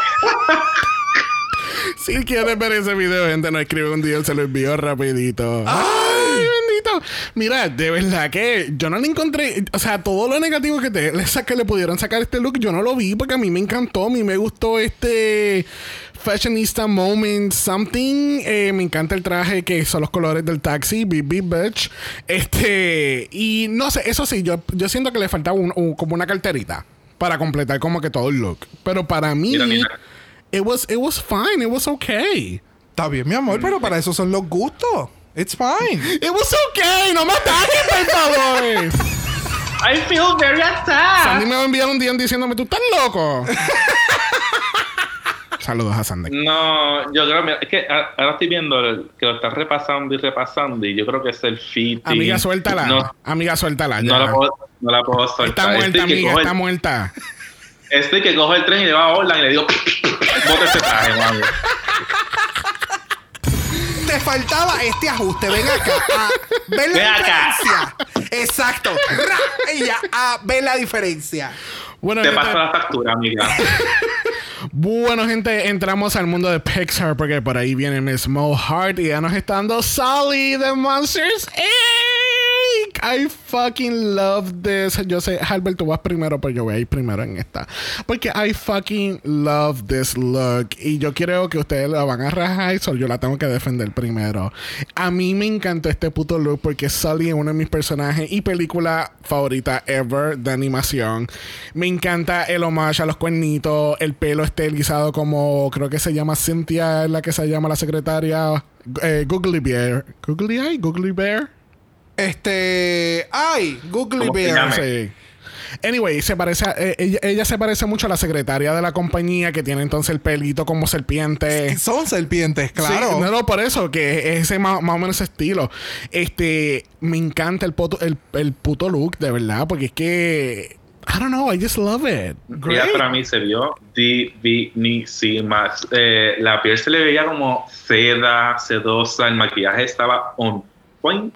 Si quieres ver ese video, gente, no escribe un día, se lo envío rapidito. ¡Ay, bendito! Mira, de verdad que yo no le encontré... O sea, todo lo negativo que, te, que le pudieron sacar este look, yo no lo vi porque a mí me encantó. A mí me gustó este... Fashionista Moment Something. Eh, me encanta el traje que son los colores del taxi, Big Bitch. Este... Y no sé, eso sí, yo, yo siento que le faltaba un- un- como una carterita para completar como que todo el look. Pero para mí... Mira, mira. It was, it was fine. It was okay. Está bien, mi amor, pero para eso son los gustos. It's fine. It was okay. No me ataquen, por favor. I feel very attacked. Sandy me va a enviar un día diciéndome, tú estás loco. Saludos a Sandy. No, yo creo, mira, es que ahora estoy viendo el- que lo estás repasando y repasando y yo creo que es el fit. Amiga, suéltala. No, Amiga, suéltala. no ya. la puedo, no la puedo Está soltar. muerta, Estoy que amiga. el- Está muerta. Estoy que cojo el tren y le va a Orlan y le digo, bote ese traje, mami. Te faltaba este ajuste. Ven acá. A ver la Ven acá. Exacto. Ya. A ver la diferencia. Bueno, Te paso la factura, amiga. bueno, gente, entramos al mundo de Pixar porque por ahí viene Miss Mo Hart y ya nos está dando Sally de Monsters Inc. I fucking love this. Yo sé, Albert, tú vas primero, pero yo voy a ir primero en esta. Porque I fucking love this look. Y yo creo que ustedes la van a rajar, so yo la tengo que defender primero. A mí me encantó este puto look porque Sully es uno de mis personajes y película favorita ever de animación. Me encanta el homage a los cuernitos, el pelo estilizado como creo que se llama Cynthia, la que se llama la secretaria. Eh, Googly Bear. ¿Googly Eye? ¿Googly Bear? Este. Ay, Googly ¿Cómo se Bear. Sí. Anyway, se parece a- eh, ella, ella se parece mucho a la secretaria de la compañía que tiene entonces el pelito como serpiente. Son serpientes, claro. Sí, no, no, por eso, que es ese más, más o menos ese estilo. Este, me encanta el, poto- el, el puto look, de verdad, porque es que. I don't know, I just love it. Ella para mí se vio divinísima. Eh, la piel se le veía como seda, sedosa, el maquillaje estaba on point.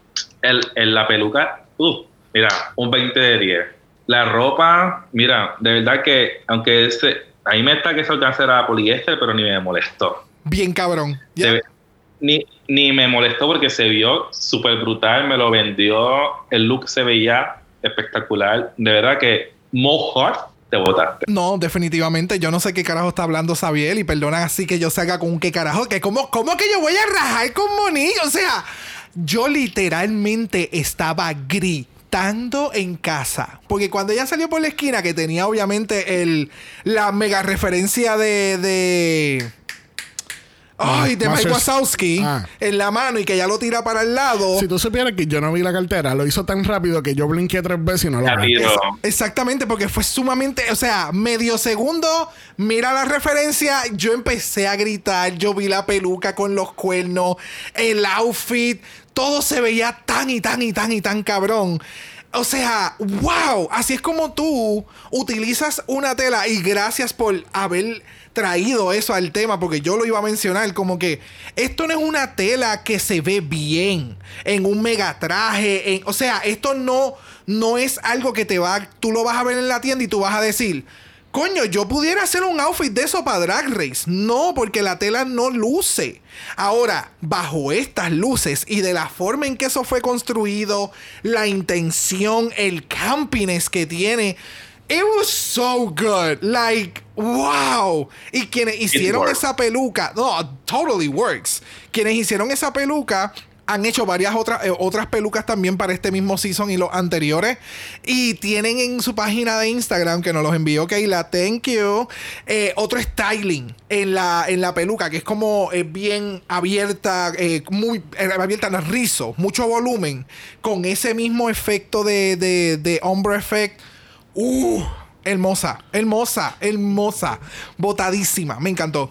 El, el- la peluca, uh, mira, un 20 de 10. La ropa, mira, de verdad que, aunque ese, ahí me está que esa alcance era poliéster, pero ni me molestó. Bien cabrón. Se ni, ni me molestó porque se vio súper brutal, me lo vendió, el look se veía espectacular. De verdad que Mo Hart te botaste. No, definitivamente. Yo no sé qué carajo está hablando Sabiel y perdonan así que yo salga con un qué carajo. Que cómo, cómo que yo voy a rajar con Monillo. O sea, yo literalmente estaba gritando en casa. Porque cuando ella salió por la esquina, que tenía obviamente el, la mega referencia de. de Ay, de Mike Wazowski Ah. en la mano y que ya lo tira para el lado. Si tú supieras que yo no vi la cartera, lo hizo tan rápido que yo blinqué tres veces y no lo vi. Exactamente, porque fue sumamente, o sea, medio segundo, mira la referencia, yo empecé a gritar, yo vi la peluca con los cuernos, el outfit, todo se veía tan y tan y tan y tan cabrón. O sea, wow, así es como tú utilizas una tela y gracias por haber traído eso al tema porque yo lo iba a mencionar como que esto no es una tela que se ve bien en un megatraje, en, o sea, esto no no es algo que te va tú lo vas a ver en la tienda y tú vas a decir Coño, yo pudiera hacer un outfit de eso para Drag Race. No, porque la tela no luce. Ahora, bajo estas luces y de la forma en que eso fue construido, la intención, el campiness que tiene. It was so good. Like, wow. Y quienes hicieron esa peluca, no, totally works. Quienes hicieron esa peluca han hecho varias otras, eh, otras pelucas también para este mismo season y los anteriores. Y tienen en su página de Instagram, que nos los envió Keila, thank you, eh, otro styling en la, en la peluca, que es como eh, bien abierta, muy abierta en el rizo, mucho volumen, con ese mismo efecto de, de, de ombre effect. Uh, hermosa, hermosa, hermosa, botadísima, me encantó.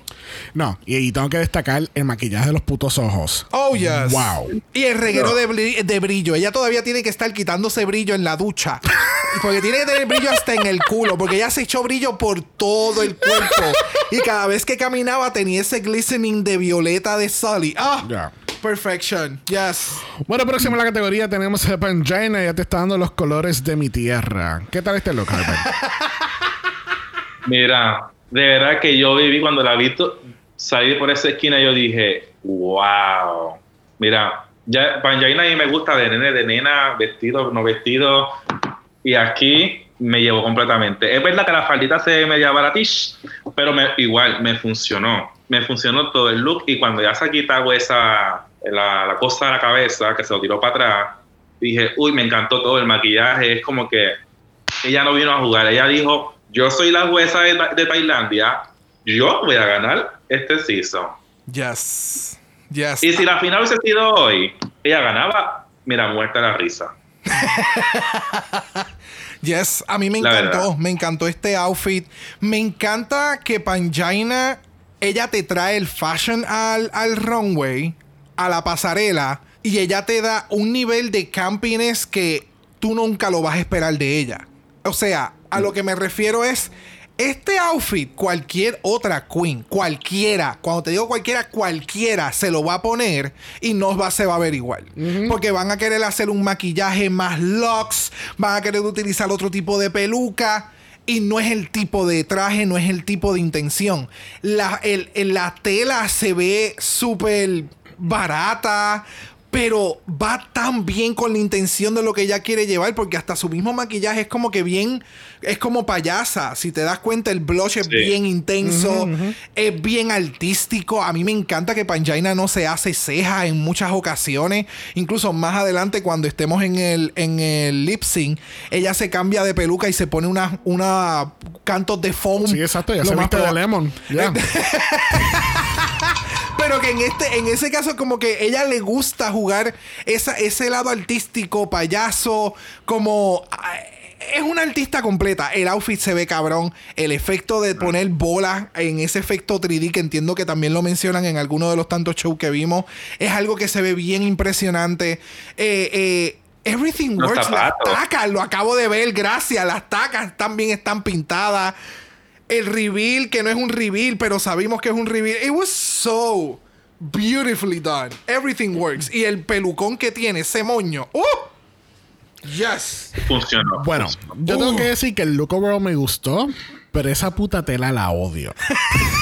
No, y, y tengo que destacar el maquillaje de los putos ojos. Oh, yes. Wow. Y el reguero de, bri- de brillo. Ella todavía tiene que estar quitándose brillo en la ducha. Porque tiene que tener brillo hasta en el culo. Porque ella se echó brillo por todo el cuerpo. Y cada vez que caminaba tenía ese glistening de violeta de Sully. Ah, Ya. Perfection. Yes. Bueno, próximo en la categoría tenemos a Pangina. Ya te está dando los colores de mi tierra. ¿Qué tal este look, Harper? Mira, de verdad que yo viví cuando la vi salir por esa esquina, yo dije, wow. Mira, ya Panjaina a mí me gusta de nene, de nena, vestido, no vestido. Y aquí me llevó completamente. Es verdad que la faldita se ve media baratish, pero me- igual me funcionó. Me funcionó todo el look. Y cuando ya se ha quitado esa, la, la cosa de la cabeza, que se lo tiró para atrás, dije, uy, me encantó todo el maquillaje. Es como que ella no vino a jugar. Ella dijo, yo soy la jueza de, de Tailandia, yo voy a ganar este season. Yes. Yes. Y si la final hubiese sido hoy, ella ganaba, mira, muerta la risa. Yes, a mí me La encantó, verdad. me encantó este outfit. Me encanta que Panjaina, ella te trae el fashion al, al runway, a la pasarela, y ella te da un nivel de campiness que tú nunca lo vas a esperar de ella. O sea, a lo que me refiero es, este outfit, cualquier otra queen, cualquiera, cuando te digo cualquiera, cualquiera se lo va a poner y no va, se va a ver igual. Porque van a querer hacer un maquillaje más locks, van a querer utilizar otro tipo de peluca. Y no es el tipo de traje, no es el tipo de intención. La, el- el- la tela se ve súper barata, pero va tan bien con la intención de lo que ella quiere llevar, porque hasta su mismo maquillaje es como que bien, es como payasa. Si te das cuenta, el blush es Sí. bien intenso, es bien artístico. A mí me encanta que Panjaina no se hace cejas en muchas ocasiones. Incluso más adelante, cuando estemos en el, en el lip sync, ella se cambia de peluca y se pone una, una cantos de foam. Sí, exacto. Ya Lo se más viste de Lemon. Pero que en este, en ese caso, como que ella le gusta jugar esa, ese lado artístico, payaso, como. ah, Es una artista completa. El outfit se ve cabrón. El efecto de poner bolas en ese efecto 3D, que entiendo que también lo mencionan en alguno de los tantos shows que vimos, es algo que se ve bien impresionante. Eh, eh, Everything Los works. Las tacas, lo acabo de ver, gracias. Las tacas también están pintadas. El reveal, que no es un reveal, pero sabemos que es un reveal. It was so beautifully done. Everything works. Y el pelucón que tiene, ese moño. ¡Uh! Yes. Funcionó. Bueno, yo tengo que decir que el look overall me gustó, pero esa puta tela la odio.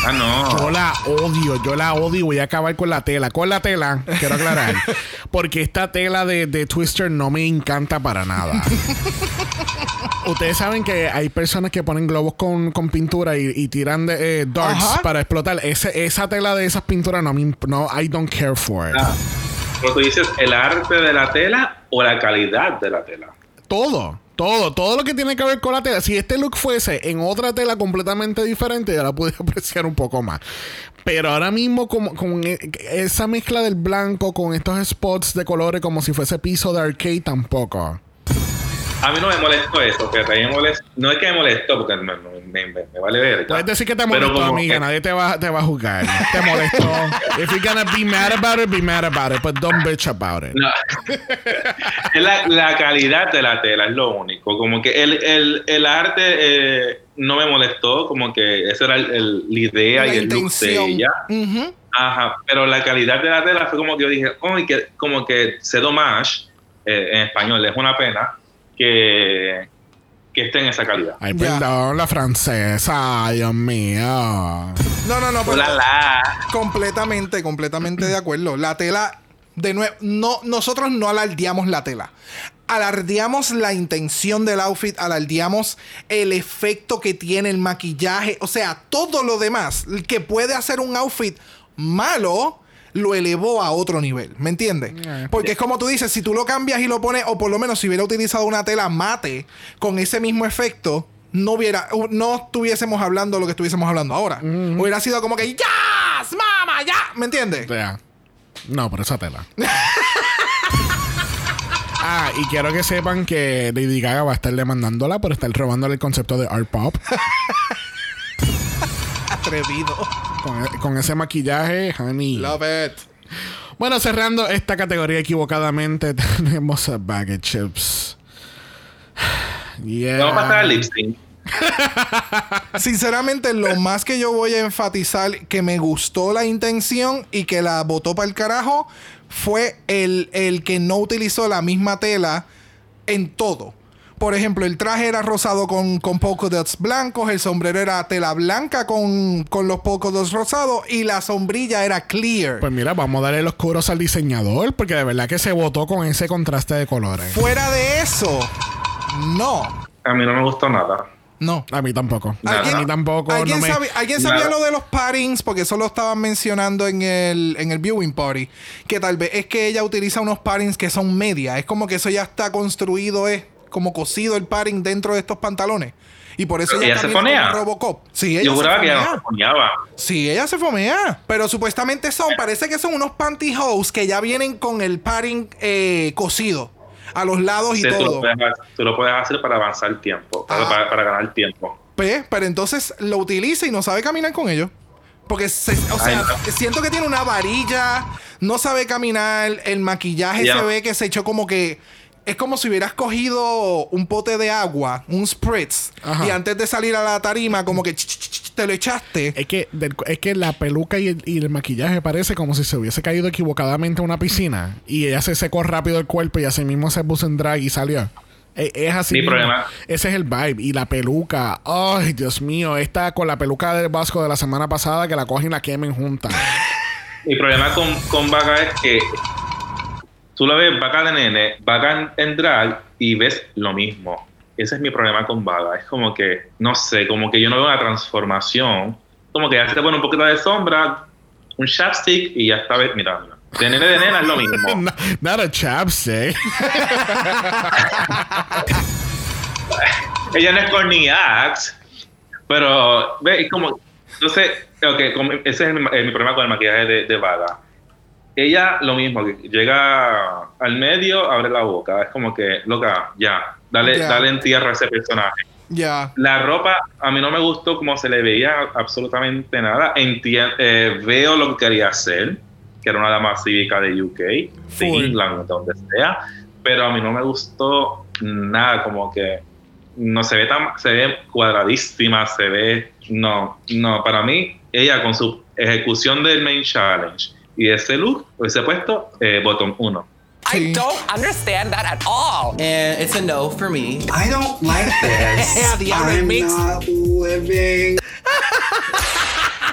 Ah, no. Yo la odio, yo la odio y voy a acabar con la tela. Con la tela, quiero aclarar. Porque esta tela de, de Twister no me encanta para nada. Ustedes saben que hay personas que ponen globos con, con pintura y, y tiran de, eh, darts Ajá. para explotar. Ese, esa tela de esas pinturas no me imp- no, I don't care for it. Ah, pero tú dices el arte de la tela o la calidad de la tela. Todo, todo, todo lo que tiene que ver con la tela. Si este look fuese en otra tela completamente diferente, ya la pude apreciar un poco más. Pero ahora mismo, como, con e- esa mezcla del blanco con estos spots de colores como si fuese piso de arcade, tampoco. A mí no me molestó eso, fíjate, a mí me molestó. No es que me molestó, porque me, me- me- me vale ver. Puedes decir que te Pero molestó, como amiga. Nadie te va, te va a juzgar. Te molestó. If you're gonna be mad about it, be mad about it. But don't bitch about it. No. es la, la calidad de la tela, es lo único. Como que el, el, el arte eh, no me molestó, como que esa era el- la idea La y el look de ella. Ajá, pero la calidad de la tela fue como que yo dije, oh, y que, como que c'est dommage, eh, en español, es una pena, que, que esté en esa calidad. Ay, perdón, la francesa. Ay, Dios mío. No, no, no, pero La, la. completamente, completamente de acuerdo. La tela, de nuevo, no, nosotros no alardeamos la tela. Alardeamos la intención del outfit, alardeamos el efecto que tiene el maquillaje, o sea, todo lo demás que puede hacer un outfit malo. Lo elevó a otro nivel, ¿me entiendes? Porque es como tú dices, si tú lo cambias y lo pones, o por lo menos si hubiera utilizado una tela mate con ese mismo efecto, no hubiera, no estuviésemos hablando lo que estuviésemos hablando ahora. Hubiera sido como que ¡Yas! ¡Mama! ¡Ya! ¿Me entiendes? Ya. No, por esa tela. ah, y quiero que sepan que Lady Gaga va a estar demandándola por estar robándole el concepto de art pop. Atrevido. Con, con ese maquillaje, honey. Love it. Bueno, cerrando esta categoría equivocadamente, tenemos a Bag of Chips. Yeah. Vamos a pasar al lip sync. Sinceramente, lo más que yo voy a enfatizar que me gustó la intención y que la botó para el carajo fue el, el que no utilizó la misma tela en todo. Por ejemplo, el traje era rosado con, con polka dots blancos, el sombrero era tela blanca con, con los polka dots rosados y la sombrilla era clear. Pues mira, vamos a darle los curos al diseñador, porque de verdad que se votó con ese contraste de colores. Fuera de eso, no. A mí no me gustó nada. No. A mí tampoco. ¿Alguien- a mí tampoco. ¿Alguien, no me- sabe- ¿alguien sabía Nada. lo de los paddings? Porque eso lo estaban mencionando en el, en el viewing party. Que tal vez es que ella utiliza unos paddings que son media. Es como que eso ya está construido, es como cosido el padding dentro de estos pantalones. Y por eso ella ella se fonea. Robocop. Sí, ella Yo se juraba que ella foneaba. Sí, ella se fomea. Pero supuestamente son, parece que son unos pantyhose que ya vienen con el padding eh, cosido. A los lados y lo todo. puedes, tú lo puedes hacer para avanzar el tiempo, para, Ah. para- para ganar tiempo. Pe- pero entonces lo utiliza y no sabe caminar con ellos. Porque, se- o Ay, sea, no. siento que tiene una varilla, no sabe caminar, el maquillaje se ve que se echó como que... Es como si hubieras cogido un pote de agua, un spritz, Ajá. y antes de salir a la tarima, como que ch- ch- ch- te lo echaste. Es que, del- es que la peluca y el, y el maquillaje parece como si se hubiese caído equivocadamente a una piscina y ella se secó rápido el cuerpo y así mismo se puso en drag y salió. E- Es así. Mi mismo. problema- Ese es el vibe. Y la peluca. Ay, Dios mío. Esta con la peluca del Vasco de la semana pasada que la cogen y la quemen juntas. Mi problema con, con Vaga es que tú lo ves Vaga de nene, Vaga en, drag y ves lo mismo. Ese es mi problema con Vaga. Es como que, no sé, como que yo no veo una transformación. Como que ya se te pone un poquito de sombra, un chapstick y ya está, mira, mira. De nene de nena es lo mismo. No- Not a chapstick. Ella no es Courtney Axe, pero ve, es como, entonces, ok, como- ese es mi, eh, mi problema con el maquillaje de, de Vaga. Ella lo mismo, llega al medio, abre la boca, es como que, loca, ya, dale, dale en tierra a ese personaje. La ropa, a mí no me gustó como se le veía absolutamente nada. Entien- eh, veo lo que quería hacer, que era una dama cívica de UK, de Full. England, de donde sea, pero a mí no me gustó nada, como que no se ve tan, se ve cuadradísima, se ve, no, no, para mí, ella con su ejecución del main challenge y ese look, hubiese puesto eh, bottom 1. Sí. I don't understand that at all. And it's a no for me. I don't like this. The other I'm mix. not living.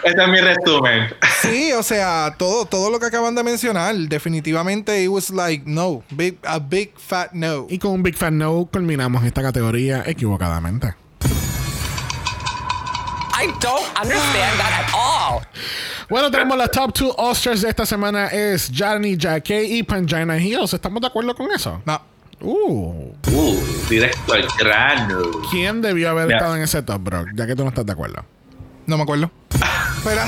Este es mi resumen. Sí, o sea, todo, todo lo que acaban de mencionar, definitivamente it was like no, big, a big fat no. y con un Big Fan No culminamos esta categoría equivocadamente. I don't understand that at all. Bueno, tenemos las top 2 Oscars de esta semana es Johnny Jacquet y Pangina Hills. ¿Estamos de acuerdo con eso? No. Uh, Uh, directo al grano. ¿Quién debió haber estado en ese top, bro? Ya que tú no estás de acuerdo. No me acuerdo. Espera.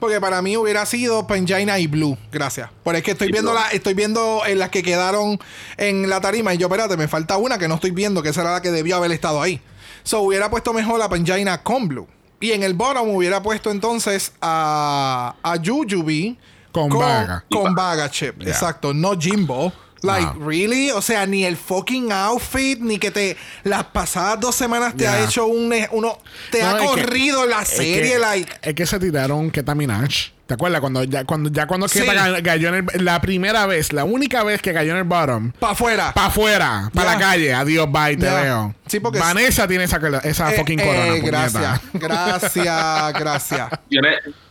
Porque para mí hubiera sido Pangina y Blue. Gracias. Pero es que estoy Y viendo la, estoy viendo en las que quedaron en la tarima. Y yo, espérate, me falta una que no estoy viendo, que esa era la que debió haber estado ahí. So hubiera puesto mejor la Pangina con Blue. Y en el bottom hubiera puesto entonces a, a Jujubee Con Vaga. Con Vaga Chip. Exacto. No Jimbo. Like, No. really? O sea, ni el fucking outfit, ni que te. Las pasadas dos semanas te ha hecho un. Uno, te No, ha es que- corrido la es serie, que, like. Es que se tiraron Keta Minaj. ¿Te acuerdas? Cuando ya cuando, ya cuando Sí. Cayó en el, la primera vez, la única vez que cayó en el bottom, Pa' afuera. para afuera, para Ya. la calle, adiós, bye, te Ya. veo. Sí, porque- Vanessa tiene esa, esa Eh, fucking eh, corona. gracias. Gracias, gracias. Yo no,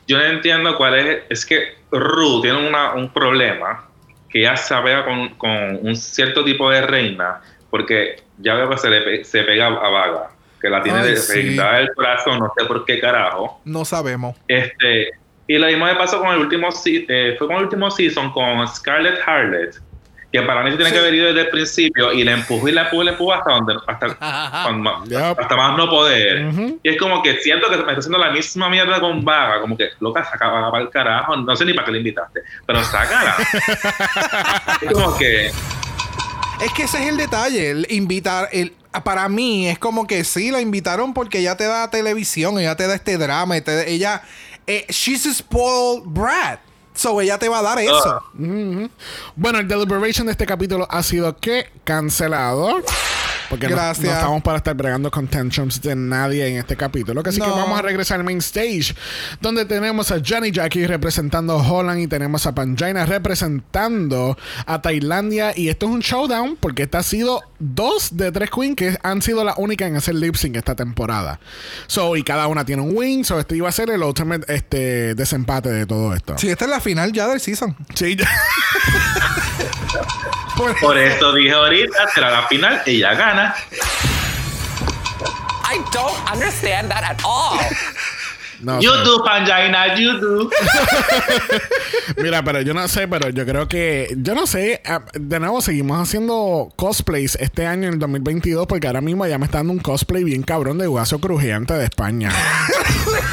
yo no entiendo cuál es. Es que Ru tiene una- un problema que ella se apega con, con un cierto tipo de reina, porque ya veo que se, le pe- se pega a Vaga, que la tiene Ay, de sí. del corazón, no sé por qué carajo. No sabemos. Este, y lo mismo me pasó con el último eh, fue con el último season con Scarlett Harlot, que para mí se tiene Sí. que haber ido desde el principio y la empujó y la empujó y la empujó hasta donde hasta, cuando- Yep. hasta más no poder. Y es como que siento que me está haciendo la misma mierda con Vaga, como que loca, saca Vaga para el carajo, no sé ni para qué le invitaste, pero sácala. es como que Es que ese es el detalle, el invitar, el, para mí es como que sí, la invitaron porque ella te da televisión, ella te da este drama, te- ella, eh, she's a spoiled brat, so ella te va a dar eso. Bueno, el deliberation de este capítulo ha sido que cancelado. Porque no- Gracias. No, estamos para estar bregando con tantrums de nadie en este capítulo. Así que No. vamos a regresar al main stage. Donde tenemos a Johnny Jackie representando a Holland y tenemos a Panjaina representando a Tailandia. Y esto es un showdown porque esta ha sido dos de tres queens que han sido las únicas en hacer lip sync esta temporada. So, y cada una tiene un win. So, este iba a ser el ultimate este, desempate de todo esto. Sí, esta es la final ya del season. Sí. por eso dije ahorita, será la final, ella gana. I don't understand that at all. No you sé. do, Panjaina, you do. Mira, pero yo no sé, pero yo creo que, yo no sé, ah, de nuevo seguimos haciendo cosplays este año en el 2022 porque ahora mismo ya me está dando un cosplay bien cabrón de Guaso Crujiente de España.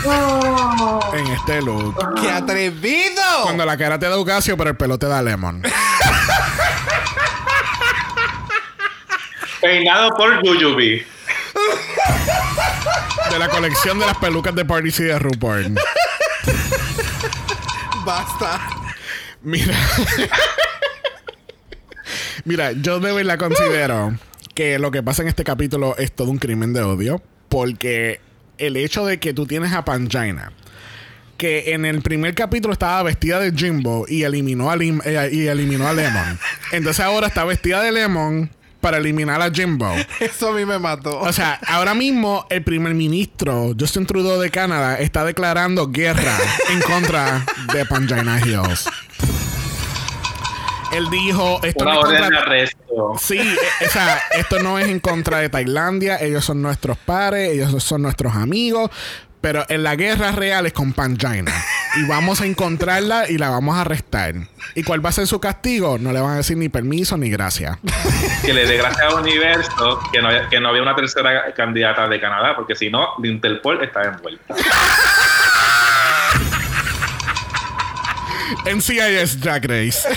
en este look. ¡Qué atrevido! Cuando la cara te da Ugasio, pero el pelo te da Lemon. Peinado por Yuyubi. De la colección de las pelucas de Party City de RuPaul. Basta. Mira. Mira, yo de verdad considero que lo que pasa en este capítulo es todo un crimen de odio. Porque el hecho de que tú tienes a Pangina, que en el primer capítulo estaba vestida de Jimbo y eliminó a, Lim- eh, y eliminó a Lemon. Entonces ahora está vestida de Lemon para eliminar a Jimbo. Eso a mí me mató. O sea, ahora mismo el primer ministro Justin Trudeau de Canadá está declarando guerra en contra de Pangina Hills. Él dijo, esto Una no es contra... arresto. Sí, eh, o sea, esto no es en contra de Tailandia, ellos son nuestros pares, ellos son nuestros amigos, pero en la guerra real es con Pangina. Y vamos a encontrarla y la vamos a arrestar. ¿Y cuál va a ser su castigo? No le van a decir ni permiso ni gracias. que le dé gracias al universo que no, había- que no había una tercera candidata de Canadá, porque si no, de Interpol está envuelta. NCIS Drag Race.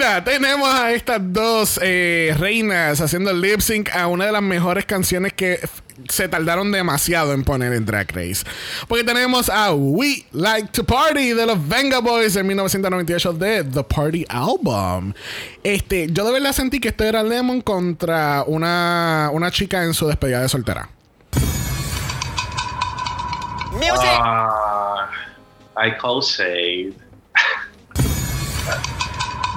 Mira, tenemos a estas dos eh, reinas haciendo lip sync a una de las mejores canciones que se tardaron demasiado en poner en Drag Race. Porque tenemos a We Like to Party de los Venga Boys en 1998 de The Party Album. Este, yo de verdad sentí que esto era Lemon contra una, una chica en su despedida de soltera. Music. Ah, I call shade.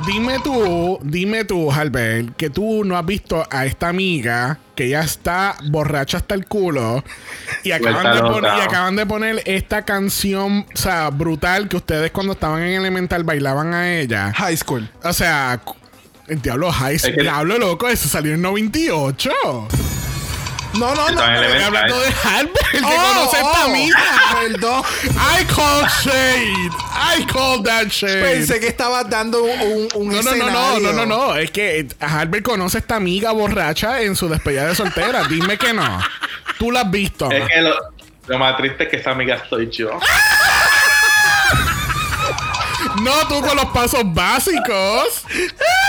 Dime tú, dime tú, Albert, que tú no has visto a esta amiga que ya está borracha hasta el culo y acaban, de poner, y acaban de poner esta canción, o sea, brutal que ustedes cuando estaban en Elemental bailaban a ella. High school. O sea, el diablo high, que- diablo loco, eso salió en 98. No, no, no. Estoy hablando de Albert, que Oh, conoce a esta oh, amiga. Perdón. I call shade. I call that shade. Pensé que estabas dando un, un No, no, no, no, no, no. Es que Albert conoce a esta amiga borracha en su despedida de soltera. Dime que no. Tú la has visto. Es que lo, lo más triste es que esa amiga soy yo. No tú con los pasos básicos.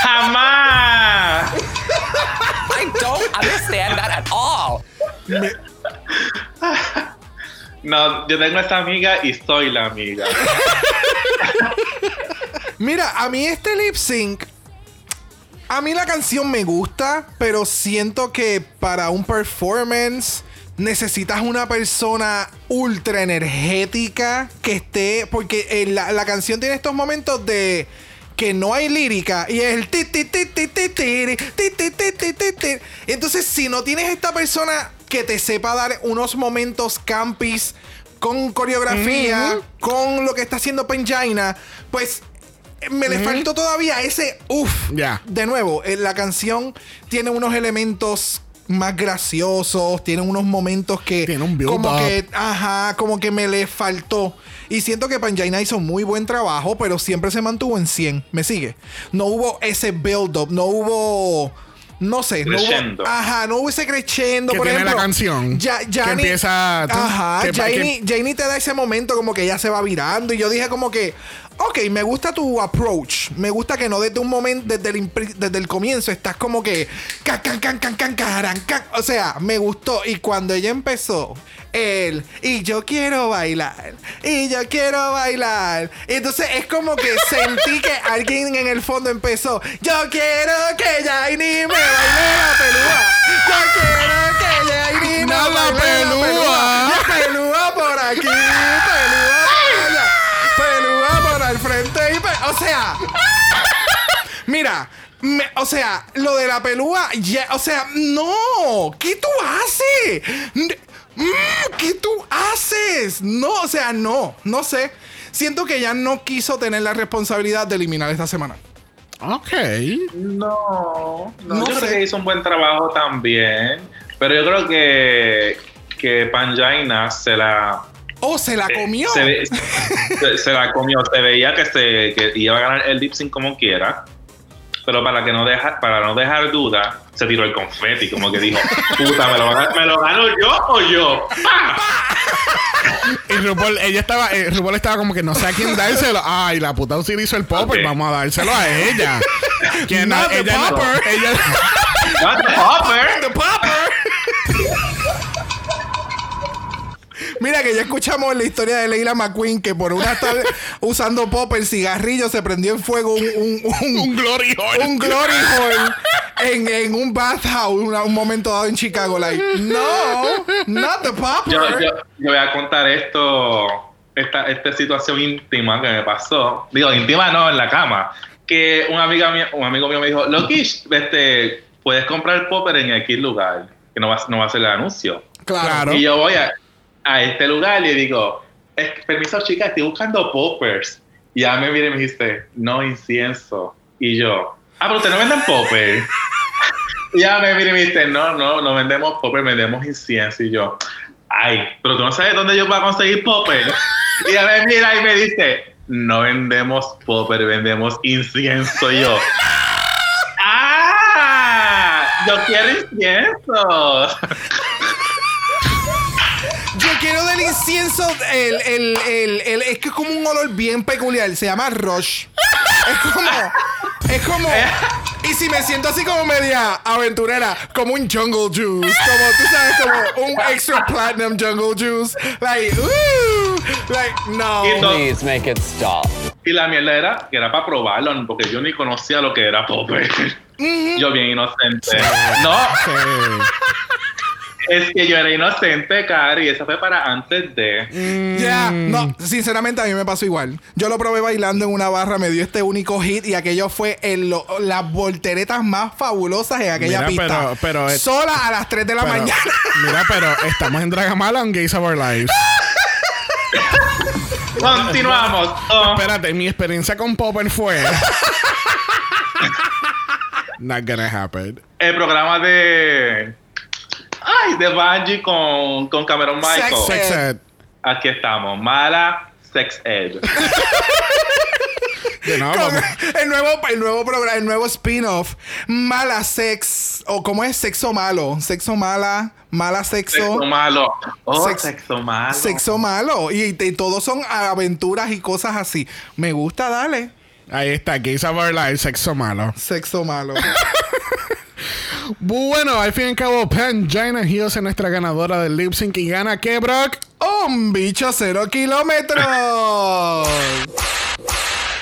¡Jamás! I don't understand that at all. No, yo tengo esa amiga y soy la amiga. Mira, a mí este lip sync. A mí la canción me gusta, pero siento que para un performance necesitas una persona ultra energética que esté. Porque eh, la, la canción tiene estos momentos de. Que no hay lírica y es el ti ti ti ti ti ti ti ti ti ti ti. Entonces, si no tienes esta persona que te sepa dar unos momentos campis con coreografía, con lo que está haciendo Penjaina, pues me le faltó todavía ese uff. Ya. De nuevo, eh, la canción tiene unos elementos más graciosos, tiene unos momentos que Tiene un como que ajá, como que me le faltó. Y siento que Panjaina hizo muy buen trabajo, pero siempre se mantuvo en 100. ¿Me sigue? No hubo ese build up, no hubo no sé, no Crescendo. hubo, ajá, no hubo ese crescendo, Que por tiene ejemplo. la canción, Ya, que Jani- empieza- Ajá, que- Janie, Janie te da ese momento como que ella se va virando y yo dije como que, ok, me gusta tu approach, me gusta que no desde un momento, desde el, desde el comienzo estás como que, can, can, can, can, can, caran, can. o sea, me gustó. Y cuando ella empezó, él, y yo quiero bailar, y yo quiero bailar, entonces es como que sentí que alguien en el fondo empezó, yo quiero que Janie me baile la pelúa, yo quiero que Janie me No, la baile la pelúa. pelúa, pelúa por aquí, pelúa por allá, pelúa por al frente y pe- o sea, mira, me- o sea, lo de la pelúa, ya, o sea, no, ¿qué tú haces? Mm, ¿Qué tú haces? No, o sea, no, no sé. Siento que ya no quiso tener la responsabilidad de eliminar esta semana. Ok. No, no, No yo sé. creo que hizo un buen trabajo también. Pero yo creo que, que Panjaina se la. Oh, se la comió. Se, ve- se- se la comió. Se veía que, se, que iba a ganar el lip sync como quiera. Pero para que no deja, para no dejar duda, se tiró el confeti, como que dijo, puta, ¿me lo, ¿me lo gano yo o yo? ¡Pah! Y RuPaul, ella estaba, eh, RuPaul estaba como que no sé a quién dárselo. Ay, la puta sí hizo el popper, vamos a dárselo a ella. Que no, ella, no- popper. ella, Not the popper. The popper. Mira que ya escuchamos la historia de Leila McQueen que por una estar usando popper cigarrillo se prendió en fuego un, un, un, un glory hole. un glory hole en, en un bathhouse una- un momento dado en Chicago. Like, no, not the popper. Yo, yo, yo voy a contar esto, esta, esta situación íntima que me pasó. Digo, íntima no, en la cama. Que una amiga mía, un amigo mío me dijo, Lokish, este, puedes comprar popper en X lugar, que no va, no va a ser el anuncio. Claro. Claro. Y yo voy a, a este lugar y digo, "Es que, permiso chica, estoy buscando poppers. Y ya me viene y me dijiste, no incienso. Y yo, ah, pero ustedes no venden popper. y ya me viene y me dice, no, no, no vendemos popper, vendemos incienso. Y yo, ay, pero tú no sabes dónde yo puedo conseguir popper. y ella me mira y me dice, no vendemos popper, vendemos incienso. Y yo, ah, yo quiero incienso. incienso, el, el, el, el- es que es como un olor bien peculiar, se llama Rush. Es como, es como, y si me siento así como media aventurera, como un jungle juice, como tú sabes, como un extra platinum jungle juice, like, ooh, like, no. Y Please make it stop. Y la mierda era que era para probarlo, porque yo ni conocía lo que era popper. Yo bien inocente. No, es que yo era inocente, Cari, y eso fue para antes de. Ya, no, sinceramente a mí me pasó igual. Yo lo probé bailando en una barra, me dio este único hit y aquello fue el- lo- las volteretas más fabulosas en aquella Mira, pista. pero- pero Sola a las 3 de la Pero- mañana. Mira, pero estamos en Dragamala on Gays of Our Lives. Continuamos. Oh, Espérate, mi experiencia con Popper fue. Not gonna happen. el programa de. Ay, de Bungie con, con Cameron Michael. Sex Sex ed. Aquí estamos. Mala Sex Ed. De nuevo, Con vamos. el nuevo, el nuevo programa, el nuevo spin-off, Mala Sex, o cómo es sexo malo, sexo mala, mala sexo, Sexo malo. Oh, Sex- sexo malo. sexo malo. Y, y todos son aventuras y cosas así. Me gusta, dale. Ahí está, Gays of Our Lives, sexo malo. Sexo malo. Bueno, al fin y al cabo, Pangina Hills es nuestra ganadora del lip sync y gana ¿qué, Brock? Un bicho cero kilómetros.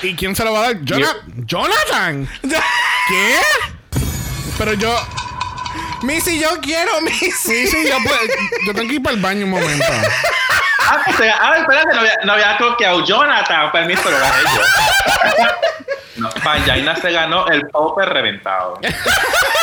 ¿Y quién se lo va a dar? Jona- Jonathan. ¿Qué? Pero yo. Missy, yo quiero Missy. Sí, yo, pues, yo tengo que ir para el baño un momento. Ah, se- ah, espérate, no había, no había toqueado Jonathan. Permiso, lo gané yo. No, Panjaina se ganó el popper reventado.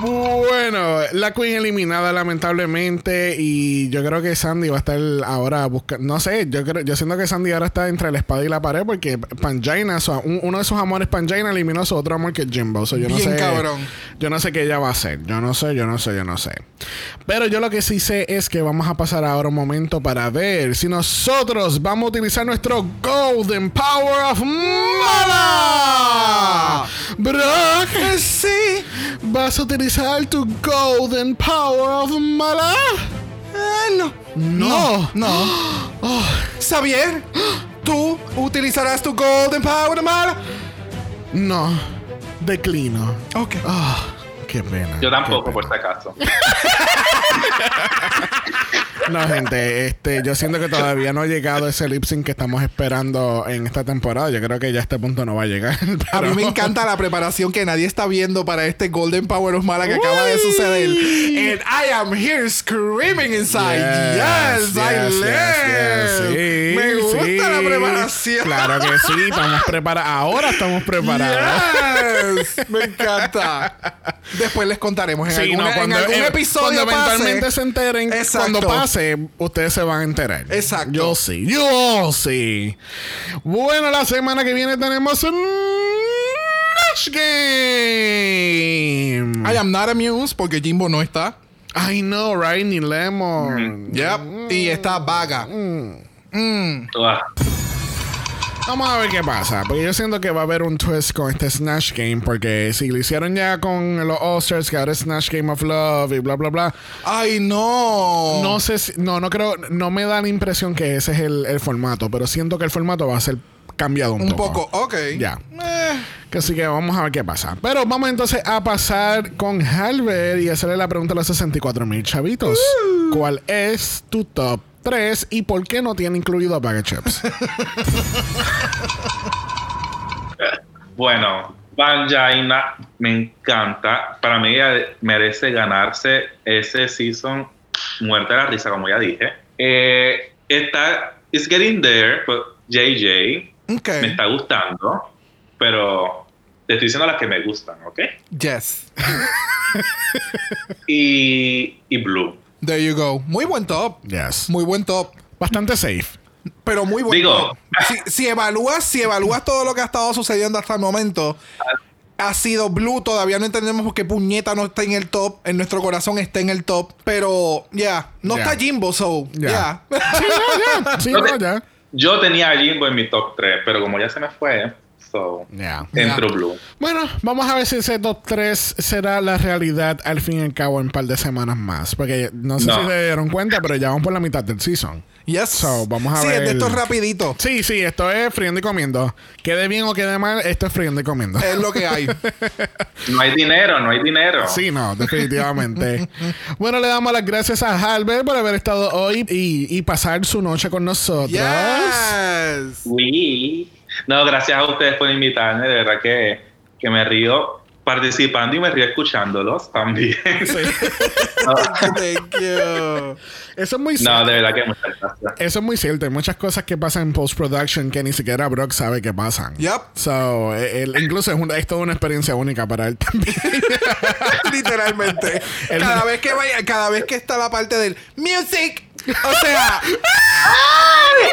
Bueno, la Queen eliminada lamentablemente y yo creo que Sandy va a estar ahora buscando, no sé, yo creo, yo siento que Sandy ahora está entre la espada y la pared porque Panjaina, su- un- uno de sus amores Panjaina eliminó a su otro amor que es Jimbo, So, yo no Bien sé, cabrón. yo no sé qué ella va a hacer, yo no sé, yo no sé, yo no sé. Pero yo lo que sí sé es que vamos a pasar ahora un momento para ver si nosotros vamos a utilizar nuestro Golden Power of Mala. Brock, sí, vas a utilizar tu Golden Power of Mala. Ah, no. No, No. Xavier, tú utilizarás tu Golden Power de mala. no, declino. Ok. Ah, qué pena. Yo tampoco, qué por pena. si acaso. No, gente, este, yo siento que todavía no ha llegado ese lip sync que estamos esperando en esta temporada. Yo creo que ya a este punto no va a llegar. A mí me encanta la preparación que nadie está viendo para este Golden Power of Mala que acaba de suceder. And I am here screaming inside. Yes, I yes, live. yes, me gusta sí. la preparación. Claro que sí, estamos preparados. Ahora estamos preparados. Yes, me encanta. Después les contaremos en, Sí, alguna- no, cuando, en algún eh, episodio cuando eventualmente pase. se enteren, Exacto. cuando pase, ustedes se van a enterar. Exacto. Yo sí, yo sí. Bueno, la semana que viene tenemos un Nash Game. I am not amused porque Jimbo no está. I know, right? Ni Lemon. Yep. Y está vaga. Ah, Vamos a ver qué pasa. Porque yo siento que va a haber un twist con este Snatch Game. Porque si lo hicieron ya con los All-Stars, que ahora es Snatch Game of Love y bla, bla, bla. Ay, no. No sé si. No, no creo. No me da la impresión que ese es el, el formato. Pero siento que el formato va a ser cambiado un, Un poco, ok. Ya. Eh, Que Así que vamos a ver qué pasa. Pero vamos entonces a pasar con Halbert y hacerle la pregunta a los 64 mil chavitos. Uh. ¿Cuál es tu top 3 y por qué no tiene incluido a Bag of Chips? Bueno, Panjaina me encanta. Para mí ella merece ganarse ese season muerte de la risa, como ya dije. Eh, está It's Getting There, pues, JJ. ok. Me está gustando, pero te estoy diciendo las que me gustan, ¿ok? Yes. Y, y Blue. There you go. Muy buen top. yes. Muy buen top. Bastante safe. Pero muy buen Digo- top. Si, si evalúas, si evalúas todo lo que ha estado sucediendo hasta el momento, ha sido Blue. Todavía no entendemos por qué puñeta no está en el top. En nuestro corazón está en el top. Pero ya, no Ya. está Jimbo, so Ya. ya. Sí, no, ya. Sí, no, ya. Yo tenía a Jimbo en mi top 3, pero como ya se me fue, so, Ya. entro Blue. Bueno, vamos a ver si ese top 3 será la realidad al fin y al cabo en un par de semanas más. Porque no sé No. si se dieron cuenta, pero ya vamos por la mitad del season. Yes. So, vamos a sí, ver. es de estos rapidito. Sí, sí, esto es friendo y comiendo. Quede bien o quede mal, esto es friendo y comiendo. Es lo que hay. No hay dinero, no hay dinero. Sí, no, definitivamente. bueno, le damos las gracias a Halbert por haber estado hoy y, y pasar su noche con nosotros. yes. Oui. No, gracias a ustedes por invitarme. De verdad que, que me río participando y me río escuchándolos también. no, Thank you. Eso es muy no, cierto. de verdad que muchas gracias. Eso es muy cierto. Hay muchas cosas que pasan en post-production que ni siquiera Brock sabe que pasan. Yep. So, eh, él- incluso es, una- es toda una experiencia única para él también. Literalmente. Cada vez que vaya, cada vez que está la parte del music. O sea,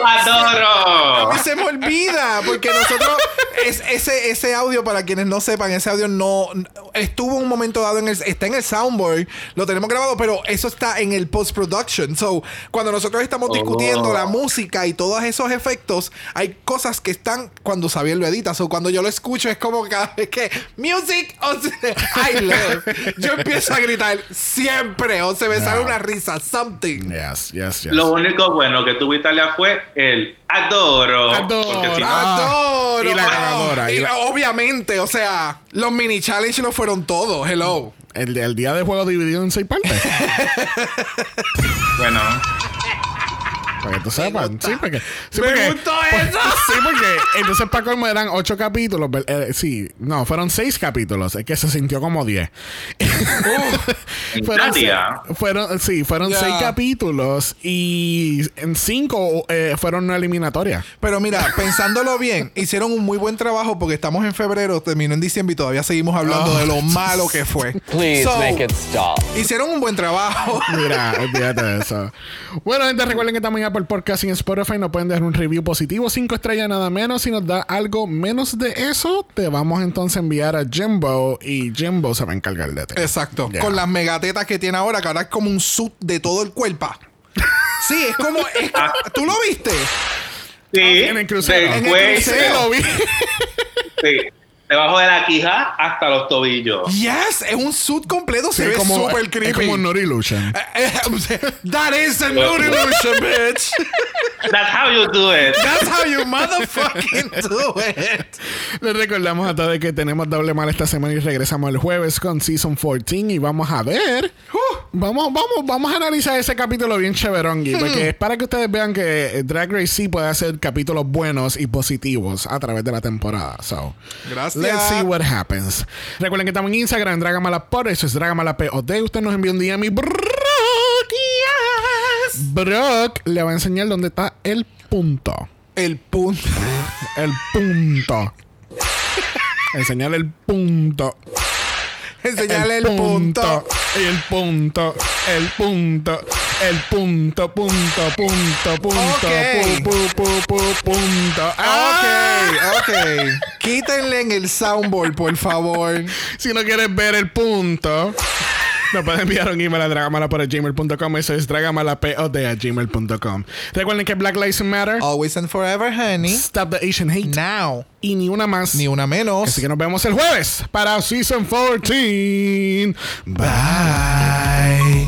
a ¡Adoro! mí se me olvida. Porque nosotros, es, ese, ese audio, para quienes no sepan, ese audio no estuvo un momento dado en el, está en el soundboard, lo tenemos grabado, pero eso está en el post-production. So, cuando nosotros estamos Oh. discutiendo la música y todos esos efectos, hay cosas que están cuando Xavier lo edita. So, cuando yo lo escucho, es como cada vez que music, o sea, I love. Yo empiezo a gritar siempre, o se me sale una risa, something. yes, yes, yes. Lo único bueno que tuvo Italia fue el adoro. Adoro. Porque si no, Ah, Adoro. y la ganadora, Y y la- obviamente, o sea, los mini challenge no fueron todos. Hello. El, el día de juego dividido en seis partes. bueno, Para que tú sepas. Sí, porque. Sí, Me porque, gustó pues, eso. Sí, porque entonces para colmo eran ocho capítulos. eh, sí, no, fueron seis capítulos. Es que se sintió como diez. fueron, se- fueron, sí, fueron seis capítulos y en cinco eh, fueron una eliminatoria. Pero mira, pensándolo bien, hicieron un muy buen trabajo porque estamos en febrero, terminó en diciembre y todavía seguimos hablando Oh. de lo malo que fue. Please So, make it stop. Hicieron un buen trabajo. Mira, olvídate de eso. Bueno, gente, recuerden que también Apple Podcast y en Spotify nos pueden dejar un review positivo, cinco estrellas nada menos. Si nos da algo menos de eso, te vamos entonces a enviar a Jimbo y Jimbo se va a encargar de ti. Exacto. Con las megatetas que tiene ahora, que ahora es como un suit de todo el cuerpo. Sí, es como. es- ¿Tú lo viste? Sí, En el crucero. de En el Sí, lo vi. sí, debajo de la quija hasta los tobillos. Yes, es un suit completo. Se Sí, ve como, súper creepy. es como un Nori Illusion. Eh, That is a nude illusion, bitch. That's how you do it. That's how you motherfucking do it. Les recordamos a todos que tenemos doble mal esta semana y regresamos el jueves con Season 14 y vamos a ver. Vamos, vamos, vamos a analizar ese capítulo bien chéverongui, porque es para que ustedes vean que Drag Race sí puede hacer capítulos buenos y positivos a través de la temporada. So, Gracias. Let's see what happens. Recuerden que estamos en Instagram, Dragamalapod, eso es Dragamalapod. Usted nos envió un DM y Brock, yes. Brock le va a enseñar dónde está el punto. El punto. El punto. Enseñarle el punto. Enseñale el, punto. Y el punto. El punto. El punto, punto, punto, punto. Ok. Pu, pu, pu, pu, punto. ¡Ah! Ok, ok. Quítenle en el soundboard, por favor. Si no quieres ver el punto, nos pueden enviar un email a dragamala.gmail.com. Eso es dragamalapod.gmail.com. Recuerden que Black Lives Matter. Always and forever, honey. Stop the Asian hate. Now. Y ni una más. Ni una menos. Así que nos vemos el jueves para Season 14. Bye.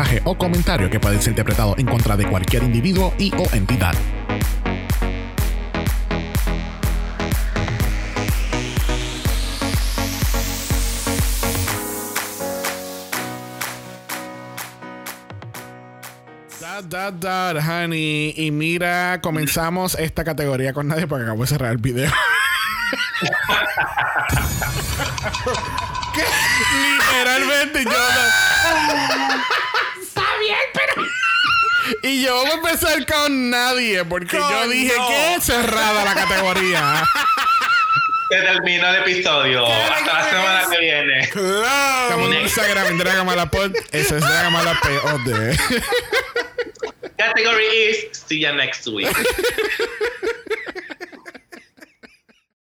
o comentario que pueda ser interpretado en contra de cualquier individuo y o entidad. Da, da, da, honey. Y mira, comenzamos esta categoría con nadie porque acabo de cerrar el video. Literalmente yo no- bien, pero. Y yo voy a empezar con nadie porque yo Con dije no. que es cerrada la categoría. Se terminó el episodio. Hasta la semana que viene. Estamos en Instagram en Dragamalapod. Ese es Dragamalapod. Category is see you next week.